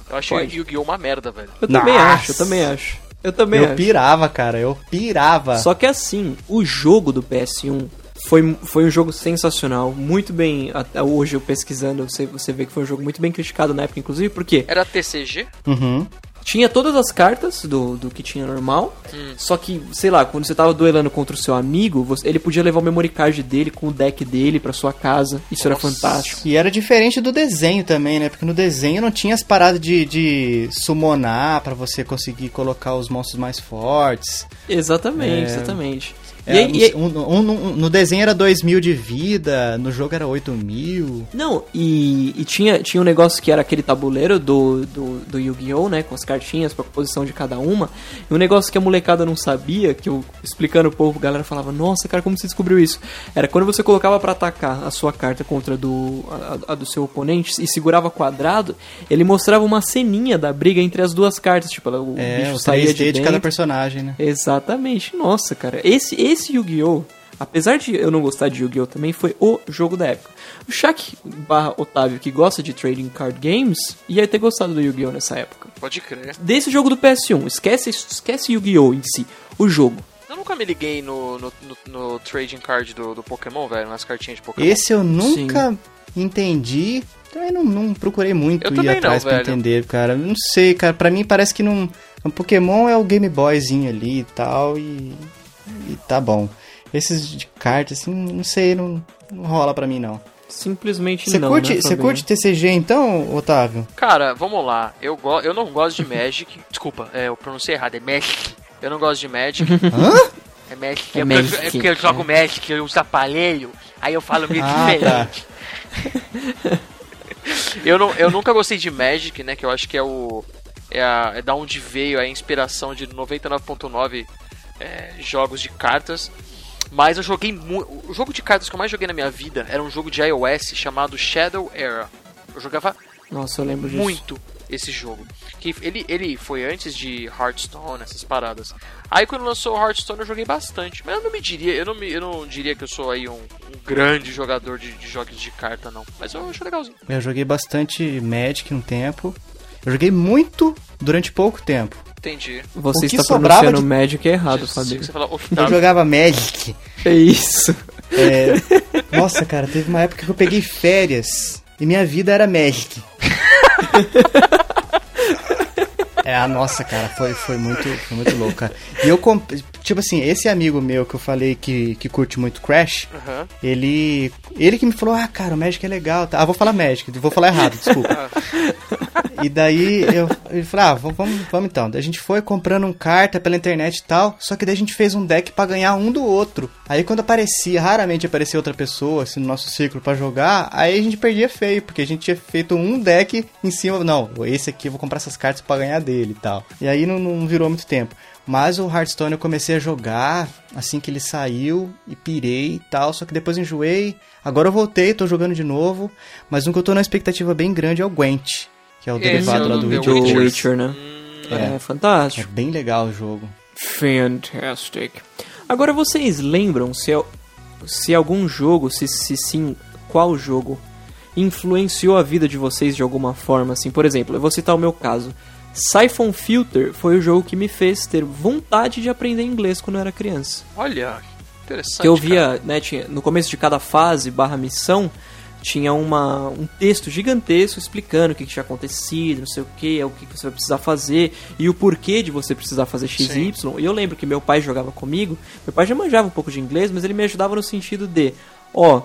Eu achei Pode. Yu-Gi-Oh! uma merda, velho. Eu também Nossa. acho, eu também acho. Eu também Eu acho. pirava, cara, eu pirava. Só que assim, o jogo do PS1 foi, foi um jogo sensacional, muito bem. Até hoje eu pesquisando, você, você vê que foi um jogo muito bem criticado na época, inclusive, porque Era TCG? Uhum. tinha todas as cartas do, do que tinha normal. Só que, sei lá, quando você tava duelando contra o seu amigo, você- ele podia levar o memory card dele com o deck dele pra sua casa. Isso era Nossa. fantástico. E era diferente do desenho também, né? Porque no desenho não tinha as paradas de, de summonar pra você conseguir colocar os monstros mais fortes. Exatamente, É. exatamente. É, e, aí- e um- um- um- no desenho era 2 mil de vida, no jogo era 8 mil. Não, e, e tinha, tinha um negócio que era aquele tabuleiro do, do, do Yu-Gi-Oh!, né? Com as cartinhas pra composição de cada uma. E um negócio que a molecada não sabia, que eu explicando o povo, a galera falava, nossa, cara, como você descobriu isso? Era quando você colocava pra atacar a sua carta contra do, a, a do seu oponente e segurava quadrado, ele mostrava uma ceninha da briga entre as duas cartas. Tipo, o É, bicho o saía 3D de, de, cada personagem, né? Exatamente. Nossa, cara. Esse, esse Yu-Gi-Oh! Apesar de eu não gostar de Yu-Gi-Oh! também, foi o jogo da época. O Shaq barra Otávio, que gosta de trading card games, ia ter gostado do Yu-Gi-Oh! nessa época. Pode crer. Desse jogo do PS1, esquece, esquece Yu-Gi-Oh! em si. O jogo. Eu nunca me liguei no, no, no, no trading card do, do Pokémon, velho, nas cartinhas de Pokémon. Esse eu nunca entendi. Também não, não procurei muito Eu ir também não, atrás pra velho. entender, cara. Não sei, cara. Pra mim parece que não. O Pokémon é o Game Boyzinho ali e tal. E. E tá bom. Esses de cartas, assim, não sei, não, não rola pra mim, não. Simplesmente Você não. curte, né, você curte TCG então, Otávio? Cara, vamos lá. Eu, go eu não gosto de Magic. Desculpa, é, eu pronunciei errado. É Magic. Eu não gosto de Magic. Hã? É Magic. É É, porque eu- Magic, é porque eu jogo Magic, eu uso aparelho. Aí eu falo meio Ah, tá. diferente. eu, não, eu nunca gostei de Magic, né? Que eu acho que é o. É, a, é da onde veio a inspiração de 99.9 é, jogos de cartas. Mas eu joguei muito. O jogo de cartas que eu mais joguei na minha vida era um jogo de iOS chamado Shadow Era. Eu jogava Nossa, eu lembro disso. muito esse jogo. Que ele, ele foi antes de Hearthstone, essas paradas. Aí quando lançou o Hearthstone eu joguei bastante. Mas eu não me diria, eu não, me, eu não diria que eu sou aí um, um grande jogador de, de jogos de carta, não. Mas eu acho legalzinho. Eu joguei bastante Magic um tempo. Eu joguei muito durante pouco tempo. Entendi. Você O que está pronunciando de- Magic errado, Fabinho. Eu Octavio. jogava Magic. É isso. É, Nossa, cara, teve uma época que eu peguei férias e minha vida era Magic. É, a nossa, cara, foi, foi muito, foi muito louco, cara. E eu, comp... tipo assim, esse amigo meu que eu falei que, que curte muito Crash, Aham. ele ele que me falou, ah, cara, o Magic é legal. tá? Ah, vou falar Magic, vou falar errado, desculpa. e daí eu, ele falou, ah, vamos, vamos, então. Daí a gente foi comprando um carta pela internet e tal, só que daí a gente fez um deck pra ganhar um do outro. Aí quando aparecia, raramente aparecia outra pessoa, assim, no nosso círculo pra jogar, aí a gente perdia feio, porque a gente tinha feito um deck em cima, não, esse aqui eu vou comprar essas cartas pra ganhar dele e tal. E aí não, não virou muito tempo. Mas o Hearthstone eu comecei a jogar assim que ele saiu e pirei e tal, só que depois enjoei. Agora eu voltei, tô jogando de novo, mas um que eu tô na expectativa bem grande é o Gwent, que é o derivado é lá do Witcher. Do Witcher. Witcher, né? É, É. fantástico. É bem legal o jogo. Fantastic. Agora vocês lembram se, se algum jogo, se, se sim, qual jogo influenciou a vida de vocês de alguma forma, assim? Por exemplo, eu vou citar o meu caso. Siphon Filter foi o jogo que me fez ter vontade de aprender inglês quando eu era criança. Olha, interessante. Que eu cara. via, né, tinha, no começo de cada fase barra missão, tinha uma, um texto gigantesco explicando o que, que tinha acontecido, não sei o que, o que, que você vai precisar fazer e o porquê de você precisar fazer XY. E eu lembro que meu pai jogava comigo, meu pai já manjava um pouco de inglês, mas ele me ajudava no sentido de, ó,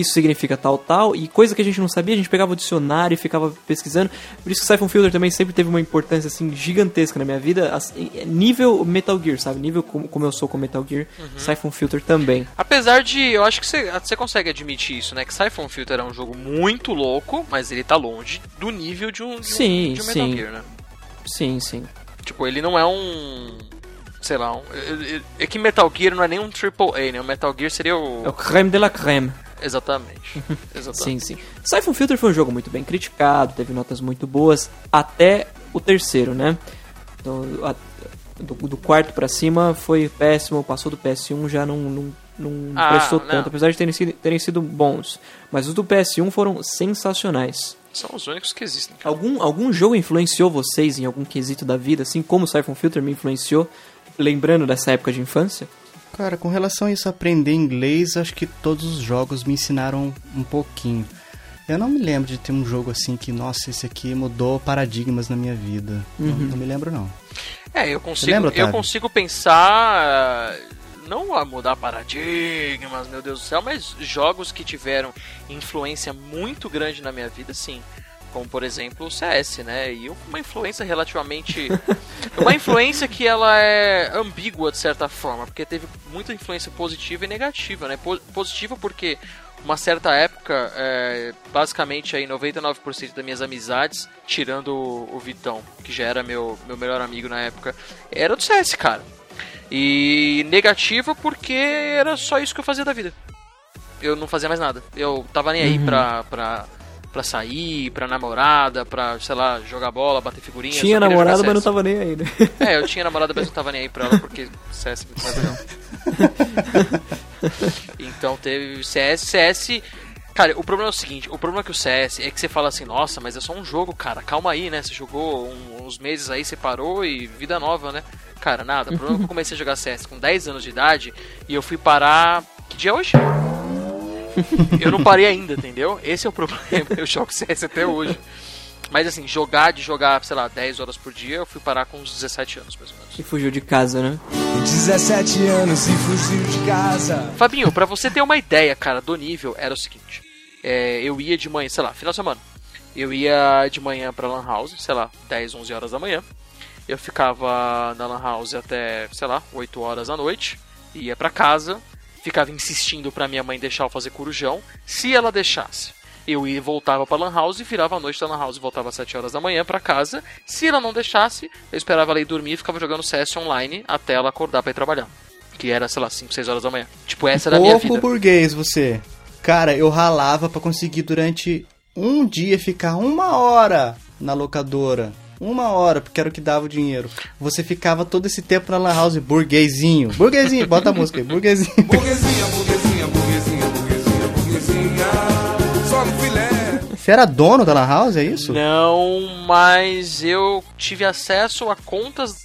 isso significa tal, tal, e coisa que a gente não sabia, a gente pegava o dicionário e ficava pesquisando. Por isso que Siphon Filter também sempre teve uma importância assim gigantesca na minha vida, assim, nível Metal Gear, sabe? Nível como, como eu sou com Metal Gear, Siphon Filter também. Apesar de, eu acho que você, consegue admitir isso, né? Que Siphon Filter é um jogo muito louco, mas ele tá longe do nível de um, de um, Sim, de um Metal sim. Gear, né? Sim, sim. Tipo, ele não é um. Sei lá, um, é- é- é que Metal Gear não é nem um AAA, né? O Metal Gear seria o. É o creme de la creme. Exatamente. Exatamente. Sim, sim. Siphon Filter foi um jogo muito bem criticado, teve notas muito boas, até o terceiro, né? Do, a- do, do quarto pra cima foi péssimo, passou do PS1 já não, não, não Ah, prestou não. tanto, apesar de terem sido, terem sido bons. Mas os do PS1 foram sensacionais. São os únicos que existem. cara. Algum, algum jogo influenciou vocês em algum quesito da vida, assim como o Siphon Filter me influenciou, lembrando dessa época de infância? Cara, com relação a isso, aprender inglês, acho que todos os jogos me ensinaram um pouquinho. Eu não me lembro de ter um jogo assim que, nossa, esse aqui mudou paradigmas na minha vida. Não, não me lembro, não. É, eu consigo, lembra, eu consigo pensar. Não a mudar paradigmas, meu Deus do céu, mas jogos que tiveram influência muito grande na minha vida, sim. Como, por exemplo, o CS, né? E uma influência relativamente. uma influência que ela é ambígua, de certa forma, porque teve muita influência positiva e negativa, né? Po- Positiva porque uma certa época, é, basicamente aí 99% das minhas amizades, tirando o, o Vitão, que já era meu, meu melhor amigo na época, era do CS, cara. E negativa porque era só isso que eu fazia da vida. Eu não fazia mais nada. Eu tava nem aí pra, pra, pra sair, pra namorada, pra, sei lá, jogar bola, bater figurinha. Tinha jogar mas não tava nem aí, né? É, eu tinha namorada, mas não tava nem aí pra ela, porque CS é muito mais legal. então teve CS, CS. Cara, o problema é o seguinte, o problema é que o CS é que você fala assim, nossa, mas é só um jogo, cara, calma aí, né? Você jogou um- uns meses aí, você parou e vida nova, né? Cara, nada. O problema é que eu comecei a jogar CS com 10 anos de idade e eu fui parar. Que dia é hoje? Eu não parei ainda, entendeu? Esse é o problema. Eu jogo CS até hoje. Mas assim, jogar de jogar, sei lá, 10 horas por dia, eu fui parar com uns 17 anos, mais ou menos. E fugiu de casa, né? 17 anos e fugiu de casa. Fabinho, pra você ter uma ideia, cara, do nível, era o seguinte. É, eu ia de manhã, sei lá, final de semana. Eu ia de manhã pra Lan House, sei lá, 10, 11 horas da manhã. Eu ficava na Lan House até, sei lá, 8 horas da noite. Ia pra casa, ficava insistindo pra minha mãe deixar eu fazer corujão. Se ela deixasse, eu ia voltava pra Lan House, virava a noite da Lan House, voltava às 7 horas da manhã pra casa. Se ela não deixasse, eu esperava ela ir dormir e ficava jogando CS online até ela acordar pra ir trabalhar. Que era, sei lá, 5, 6 horas da manhã. Tipo, essa era a minha Pouco vida. burguês você. Cara, eu ralava pra conseguir durante um dia ficar uma hora na locadora. Uma hora, porque era o que dava o dinheiro. Você ficava todo esse tempo na Lan House, burguesinho. Burguesinho, bota a música aí, burguesinho. Burguesinha, burguesinha, burguesinha, burguesinha, burguesinha. Só no filé. Você era dono da Lan House, é isso? Não, mas eu tive acesso a contas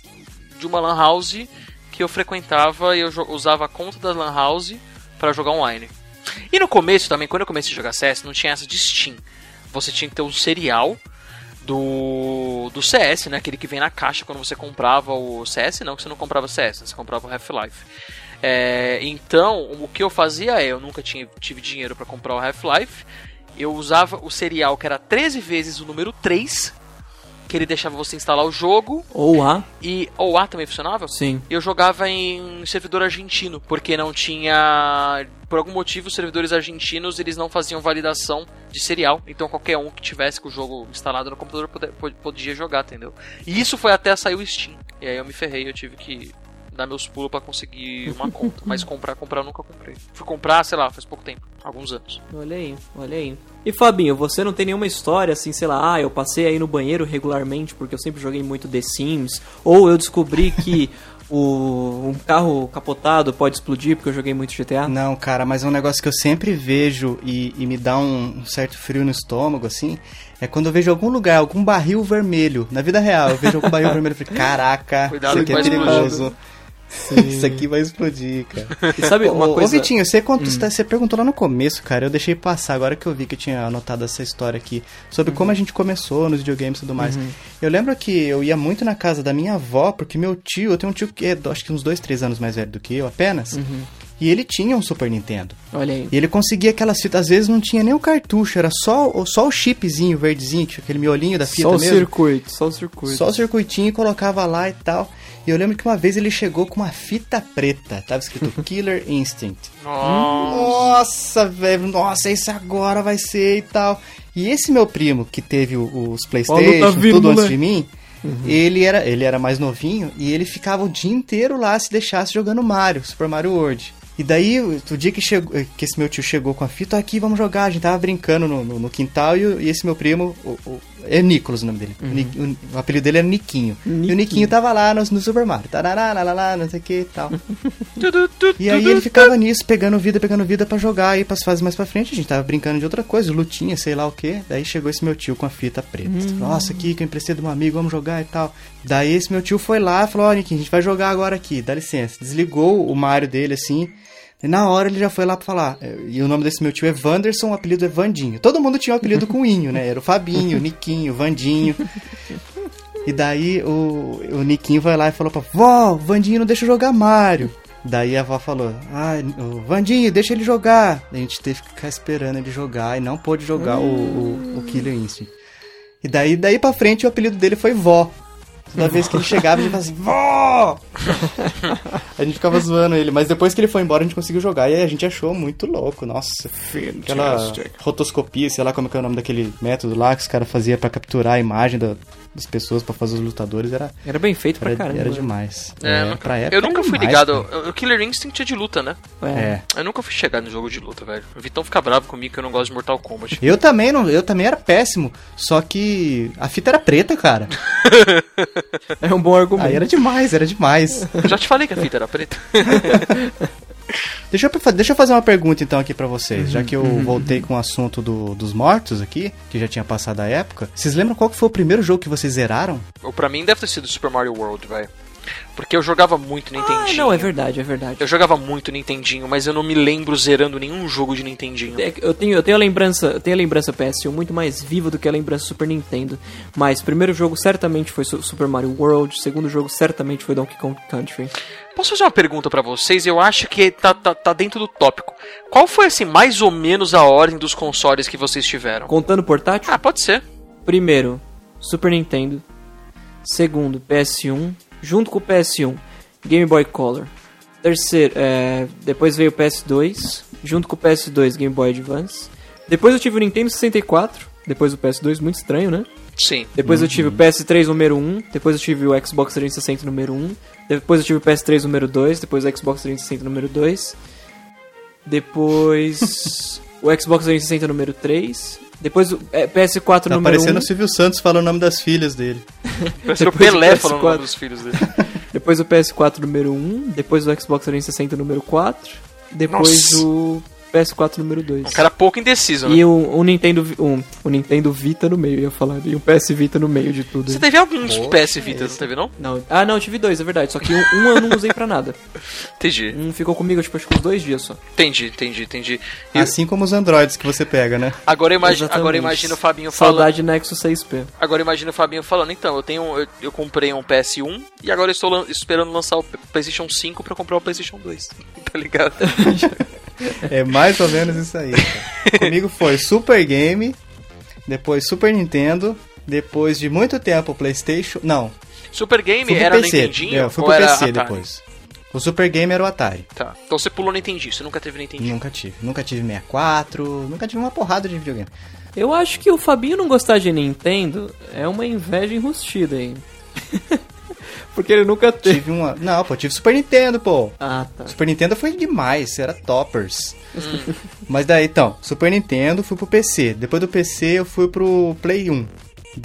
de uma lan house que eu frequentava e eu usava a conta da lan house pra jogar online. E no começo também, quando eu comecei a jogar CS, não tinha essa de Steam. Você tinha que ter um serial do, do CS, né? Aquele que vem na caixa quando você comprava o CS, não que você não comprava CS, você comprava o Half-Life. É, então, o que eu fazia é, eu nunca tinha, tive dinheiro para comprar o Half-Life, eu usava o serial que era 13 vezes o número 3, que ele deixava você instalar o jogo, Ou A, e ou A também funcionava? sim. Eu jogava em servidor argentino, porque não tinha. Por algum motivo, os servidores argentinos eles não faziam validação de serial. Então qualquer um que tivesse com o jogo instalado no computador pode- pod- podia jogar, entendeu? E isso foi até sair o Steam. E aí eu me ferrei, eu tive que dar meus pulos pra conseguir uma conta. Mas comprar, comprar eu nunca comprei. Fui comprar, sei lá, faz pouco tempo, alguns anos. Olha aí, olha aí. E Fabinho, você não tem nenhuma história assim, sei lá, ah, eu passei aí no banheiro regularmente porque eu sempre joguei muito The Sims, ou eu descobri que o, um carro capotado pode explodir porque eu joguei muito GTA? Não, cara, mas é um negócio que eu sempre vejo e, e me dá um, um certo frio no estômago, assim. É quando eu vejo algum lugar, algum barril vermelho. Na vida real, eu vejo algum barril vermelho e falo, caraca, Cuidado isso aqui é perigoso. Isso aqui vai explodir, cara. E sabe uma ô, coisa... Hum. ô, Vitinho, você, contou- você perguntou lá no começo, cara. Eu deixei passar agora que eu vi que eu tinha anotado essa história aqui. Sobre Uhum. como a gente começou nos videogames e tudo mais. Eu lembro que eu ia muito na casa da minha avó, porque meu tio, eu tenho um tio que é, acho que uns dois, três anos mais velho do que eu apenas. Uhum. E ele tinha um Super Nintendo. Olha aí. E ele conseguia aquelas fitas, às vezes não tinha nem o cartucho, era só, o- só o chipzinho verdezinho, aquele miolinho da fita Só o mesmo. circuito, só o circuito. Só o circuitinho e colocava lá e tal. E eu lembro que uma vez ele chegou com uma fita preta, tava escrito Killer Instinct. Nossa, velho, nossa, esse agora vai ser e tal. E esse meu primo, que teve os Playstation, tá vindo, tudo antes né? de mim, ele, era, ele era mais novinho e ele ficava o dia inteiro lá se deixasse jogando Mario, Super Mario World. E daí, o dia que, chegou, que esse meu tio chegou com a fita, "Ó, aqui, vamos jogar. A gente tava brincando no, no- no quintal e, e esse meu primo, o- o- é Nicolas o nome dele. O Ni- O, o apelido dele era Niquinho. E Niquinho. o Niquinho tava lá no, no Super Mario. Tarará, lá, não sei o que e tal. E aí ele ficava nisso, pegando vida, pegando vida pra jogar aí pras fases mais pra frente. A gente tava brincando de outra coisa, lutinha, sei lá o que. Daí chegou esse meu tio com a fita preta. Nossa, aqui que eu emprestei de um amigo, vamos jogar e tal. Daí esse meu tio foi lá e falou: Ó, Niquinho, a gente vai jogar agora aqui, dá licença. Desligou o Mario dele assim. E na hora ele já foi lá pra falar. eh, E o nome desse meu tio é Wanderson, o apelido é Vandinho. Todo mundo tinha um apelido com Inho, né? Era o Fabinho, o Niquinho, o Vandinho. E daí o, o Niquinho vai lá e falou pra vó, Vandinho não deixa jogar Mario. Daí a avó falou, ah, o Vandinho, deixa ele jogar. A gente teve que ficar esperando ele jogar e não pôde jogar o, o, o Killer Instinct. E daí, daí pra frente o apelido dele foi vó. Toda vez que ele chegava, a gente falava assim, vó! a gente ficava zoando ele, mas depois que ele foi embora a gente conseguiu jogar e a gente achou muito louco, nossa. Aquela rotoscopia, sei lá como é que é o nome daquele método lá que os caras faziam pra capturar a imagem da- das pessoas pra fazer os lutadores, era, Era bem feito pra era, caramba. era demais. É, É, nunca- pra época eu nunca era fui demais, ligado. cara. O Killer Instinct é de luta, né? É. É. Eu nunca fui chegar no jogo de luta, velho. O Vitão fica bravo comigo que eu não gosto de Mortal Kombat. Eu também não, eu também era péssimo, só que a fita era preta, cara. É um bom argumento. Aí era demais, era demais. Eu já te falei que a fita era preta. Deixa eu, deixa eu fazer uma pergunta então aqui pra vocês, já que Uhum. eu voltei com o assunto do- dos mortos aqui, que já tinha passado a época. Vocês lembram qual que foi o primeiro jogo que vocês zeraram? Ou pra mim deve ter sido Super Mario World, velho. Porque eu jogava muito Nintendinho. Ah, não, é verdade, é verdade. Eu jogava muito Nintendinho, mas eu não me lembro zerando nenhum jogo de Nintendinho. É Eu tenho, eu tenho a lembrança, eu tenho a lembrança PS1 muito mais viva do que a lembrança Super Nintendo. Mas primeiro jogo certamente foi Su- Super Mario World, segundo jogo certamente foi Donkey Kong Country. Posso fazer uma pergunta pra vocês? Eu acho que tá, tá, tá dentro do tópico. Qual foi, assim, mais ou menos a ordem dos consoles que vocês tiveram? Contando portátil, Ah, pode ser. primeiro Super Nintendo, segundo PS1, junto com o PS1 Game Boy Color. Terceiro, é, depois veio o PS2, junto com o PS2 Game Boy Advance. Depois eu tive o Nintendo 64, depois o PS2, muito estranho, né? Sim. Depois eu tive o PS3 número 1, depois eu tive o Xbox 360 número 1, depois eu tive o PS3 número 2, depois o Xbox 360 número 2, depois o Xbox 360 número 3, depois o é, PS4 Tá número parecendo 1, o Silvio Santos falando o nome das filhas dele. Parece o Depois do Pelé falando o PS4. nome dos filhos dele. depois o PS4 número 1, depois o Xbox 360 número 4, depois Nossa. o PS4 número 2. Um cara pouco indeciso, né? E o, o Nintendo um, o Nintendo Vita no meio, eu ia falar. E o PS Vita no meio de tudo. Você teve alguns Pô, PS é Vita, não teve não? Não, ah, não, eu tive dois, é verdade. Só que um, um eu não usei pra nada. Entendi, Um ficou comigo, tipo, acho que uns dois dias só. entendi, entendi, entendi. E Assim como os androids que você pega, né? agora, imagi Exatamente. agora imagina o Fabinho falando. Saudade Nexus 6P. Agora imagina o Fabinho falando, então, eu tenho. Eu, eu comprei um PS1 e agora eu estou lan- esperando lançar o PlayStation 5 pra comprar o PlayStation 2. tá ligado? É mais ou menos isso aí. cara. Comigo foi Super Game, depois Super Nintendo, depois de muito tempo PlayStation. Não, Super Game era no PC. Nintendinho? Eu fui pro era PC Atari? depois. O Super Game era o Atari. Tá. Então você pulou Nintendinho, você nunca teve Nintendinho. Nunca tive. Nunca tive 64, nunca tive uma porrada de videogame. Eu acho que o Fabinho não gostar de Nintendo é uma inveja enrustida aí. Porque ele nunca teve. Tive uma. Não, pô, tive Super Nintendo, pô. Ah, tá. Super Nintendo foi demais, era toppers. Mas daí, então, Super Nintendo, fui pro PC. Depois do PC, eu fui pro Play 1.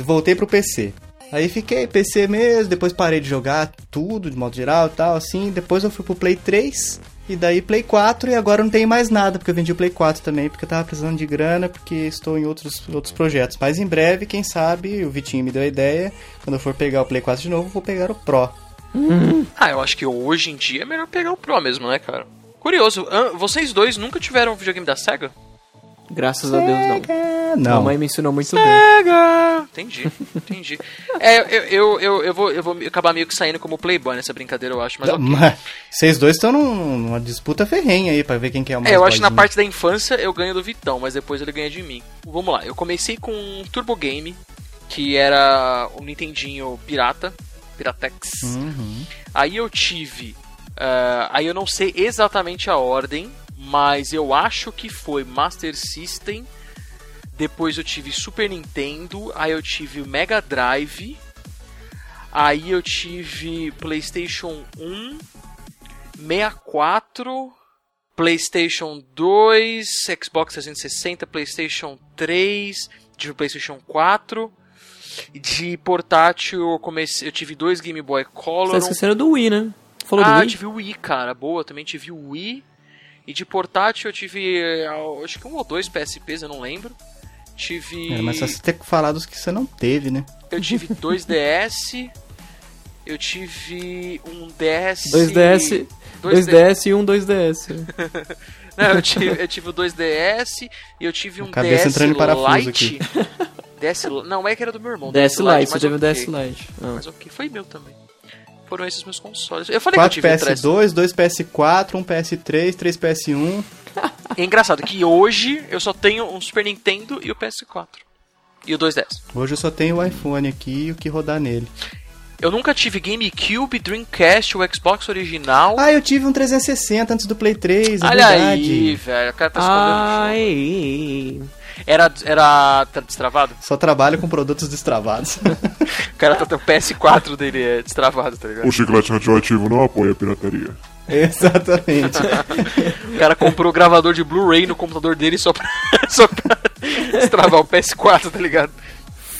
Voltei pro PC. Aí fiquei PC mesmo, depois parei de jogar tudo, de modo geral e tal, assim. Depois eu fui pro Play 3, e daí Play 4, e agora não tenho mais nada, porque eu vendi o Play 4 também, porque eu tava precisando de grana, porque estou em outros, outros projetos. Mas em breve, quem sabe, o Vitinho me deu a ideia, quando eu for pegar o Play 4 de novo, eu vou pegar o Pro. Ah, eu acho que hoje em dia é melhor pegar o Pro mesmo, né, cara? Curioso, vocês dois nunca tiveram um videogame da SEGA? Graças a Deus, não. É, não. mãe me ensinou muito bem. SEGA! Entendi, entendi. É, eu, eu, eu, eu, vou, eu vou acabar meio que saindo como playboy nessa brincadeira, eu acho, mas ok. Mas vocês dois estão num- numa disputa ferrenha aí pra ver quem que é o mais É, eu acho que na parte da infância eu ganho do Vitão, mas depois ele ganha de mim. Vamos lá, eu comecei com um Turbo Game, que era um Nintendinho pirata, Piratex. Uhum. Aí eu tive. ah, aí eu não sei exatamente a ordem, mas eu acho que foi Master System. Depois eu tive Super Nintendo. Aí eu tive Mega Drive. Aí eu tive PlayStation 1, 64, PlayStation 2, Xbox 360, PlayStation 3, tive PlayStation 4. De portátil eu comecei, eu tive dois Game Boy Você Color, um esquecendo do Wii, né? Falou ah, do eu Wii? tive o Wii, cara. Boa, também tive o Wii. E de portátil eu tive, eh, acho que um ou dois PSPs, eu não lembro. Tive. É, mas só você ter falado os que você não teve, né? Eu tive dois DS. Eu tive um DS. 2DS, 2DS. 2DS e um 2DS. Não, eu tive, eu tive o 2DS e eu tive um Cabeça DS entrando em parafuso Lite. DS, não, é que era do meu irmão. DS Lite, você mas teve o. DS Lite. Ah. Mas ok, foi meu também. Foram esses meus consoles. Eu falei que 4 eu tive interesse. PS2, 2 PS4, 1 PS3, 3 PS1. É engraçado que hoje eu só tenho um Super Nintendo e o PS4. E o 2DS. Hoje eu só tenho o iPhone aqui e o que rodar nele. Eu nunca tive GameCube, Dreamcast, o Xbox original. Ah, eu tive um 360 antes do Play 3, é Olha verdade. aí, velho. O cara tá escondendo o Ai, jogo. Era, era tá destravado? Só trabalho com produtos destravados. O cara tá, o PS4 dele é destravado, tá ligado? O chiclete radioativo não apoia a pirataria. Exatamente. O cara comprou o gravador de Blu-ray no computador dele só pra, só pra destravar o PS4, tá ligado?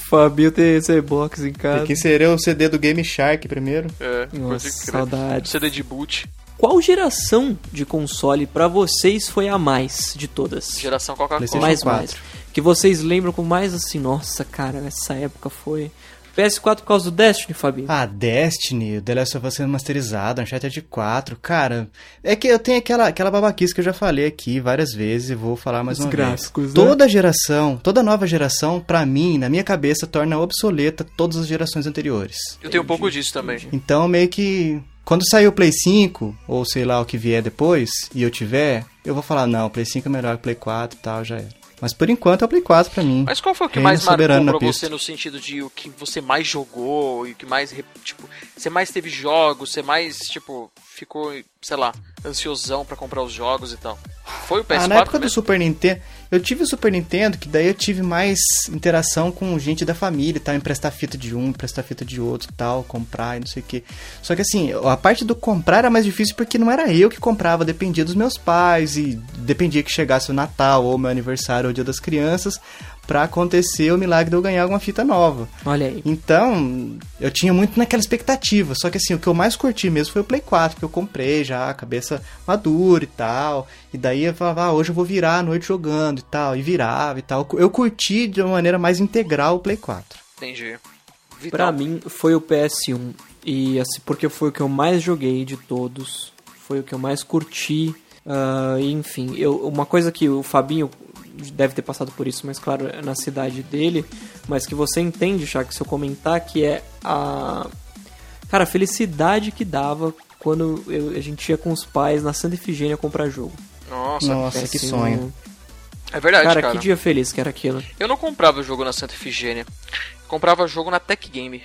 Fabio tem esse box em casa. Aqui seria o CD do Game Shark primeiro. É, Nossa, saudade. CD de boot. Qual geração de console pra vocês foi a mais de todas? Geração Coca-Cola. Mais, 4. mais. Que vocês lembram com mais assim, nossa, cara, essa época foi. PS4 por causa do Destiny, Fabinho? Ah, Destiny, The Last of Us remasterizado, Uncharted 4, cara, é que eu tenho aquela, aquela babaquice que eu já falei aqui várias vezes e vou falar mais Os uma gráficos, vez. né? Toda geração, toda nova geração, pra mim, na minha cabeça, torna obsoleta todas as gerações anteriores. Eu tenho um pouco disso também. Então, meio que, quando sair o Play 5, ou sei lá o que vier depois, e eu tiver, eu vou falar, não, o Play 5 é melhor que o Play 4 e tal, já era. Mas por enquanto é o Play 4 pra mim. Mas qual foi o que Reino mais soberano marcou pra pista. você no sentido de o que você mais jogou e o que mais, tipo, você mais teve jogos, você mais, tipo, ficou, sei lá, ansiosão pra comprar os jogos e tal? Foi o PS4 Ah, na época do mesmo? Super Nintendo, eu tive o Super Nintendo, que daí eu tive mais interação com gente da família, tal, emprestar fita de um, emprestar fita de outro, tal, comprar e não sei o que. Só que assim, a parte do comprar era mais difícil porque não era eu que comprava, dependia dos meus pais e dependia que chegasse o Natal ou meu aniversário ou o Dia das Crianças pra acontecer o milagre de eu ganhar alguma fita nova. Olha aí. Então, eu tinha muito naquela expectativa. Só que assim, o que eu mais curti mesmo foi o Play 4, que eu comprei já, cabeça madura e tal. E daí eu falava, ah, hoje eu vou virar a noite jogando e tal. E virava e tal. Eu curti de uma maneira mais integral o Play 4. Entendi. Pra mim foi o PS1 e assim porque foi o que eu mais joguei de todos, foi o que eu mais curti. e, enfim, eu, uma coisa que o Fabinho deve ter passado por isso, mas claro, é na cidade dele, mas que você entende, já que se eu comentar que é a cara, a felicidade que dava quando eu- a gente ia com os pais na Santa Efigênia comprar jogo. Nossa, Nossa, que PS1. sonho. é verdade, Cara, cara. que dia feliz que era aquilo. Eu não comprava jogo na Santa Efigênia. Comprava jogo na Tech Game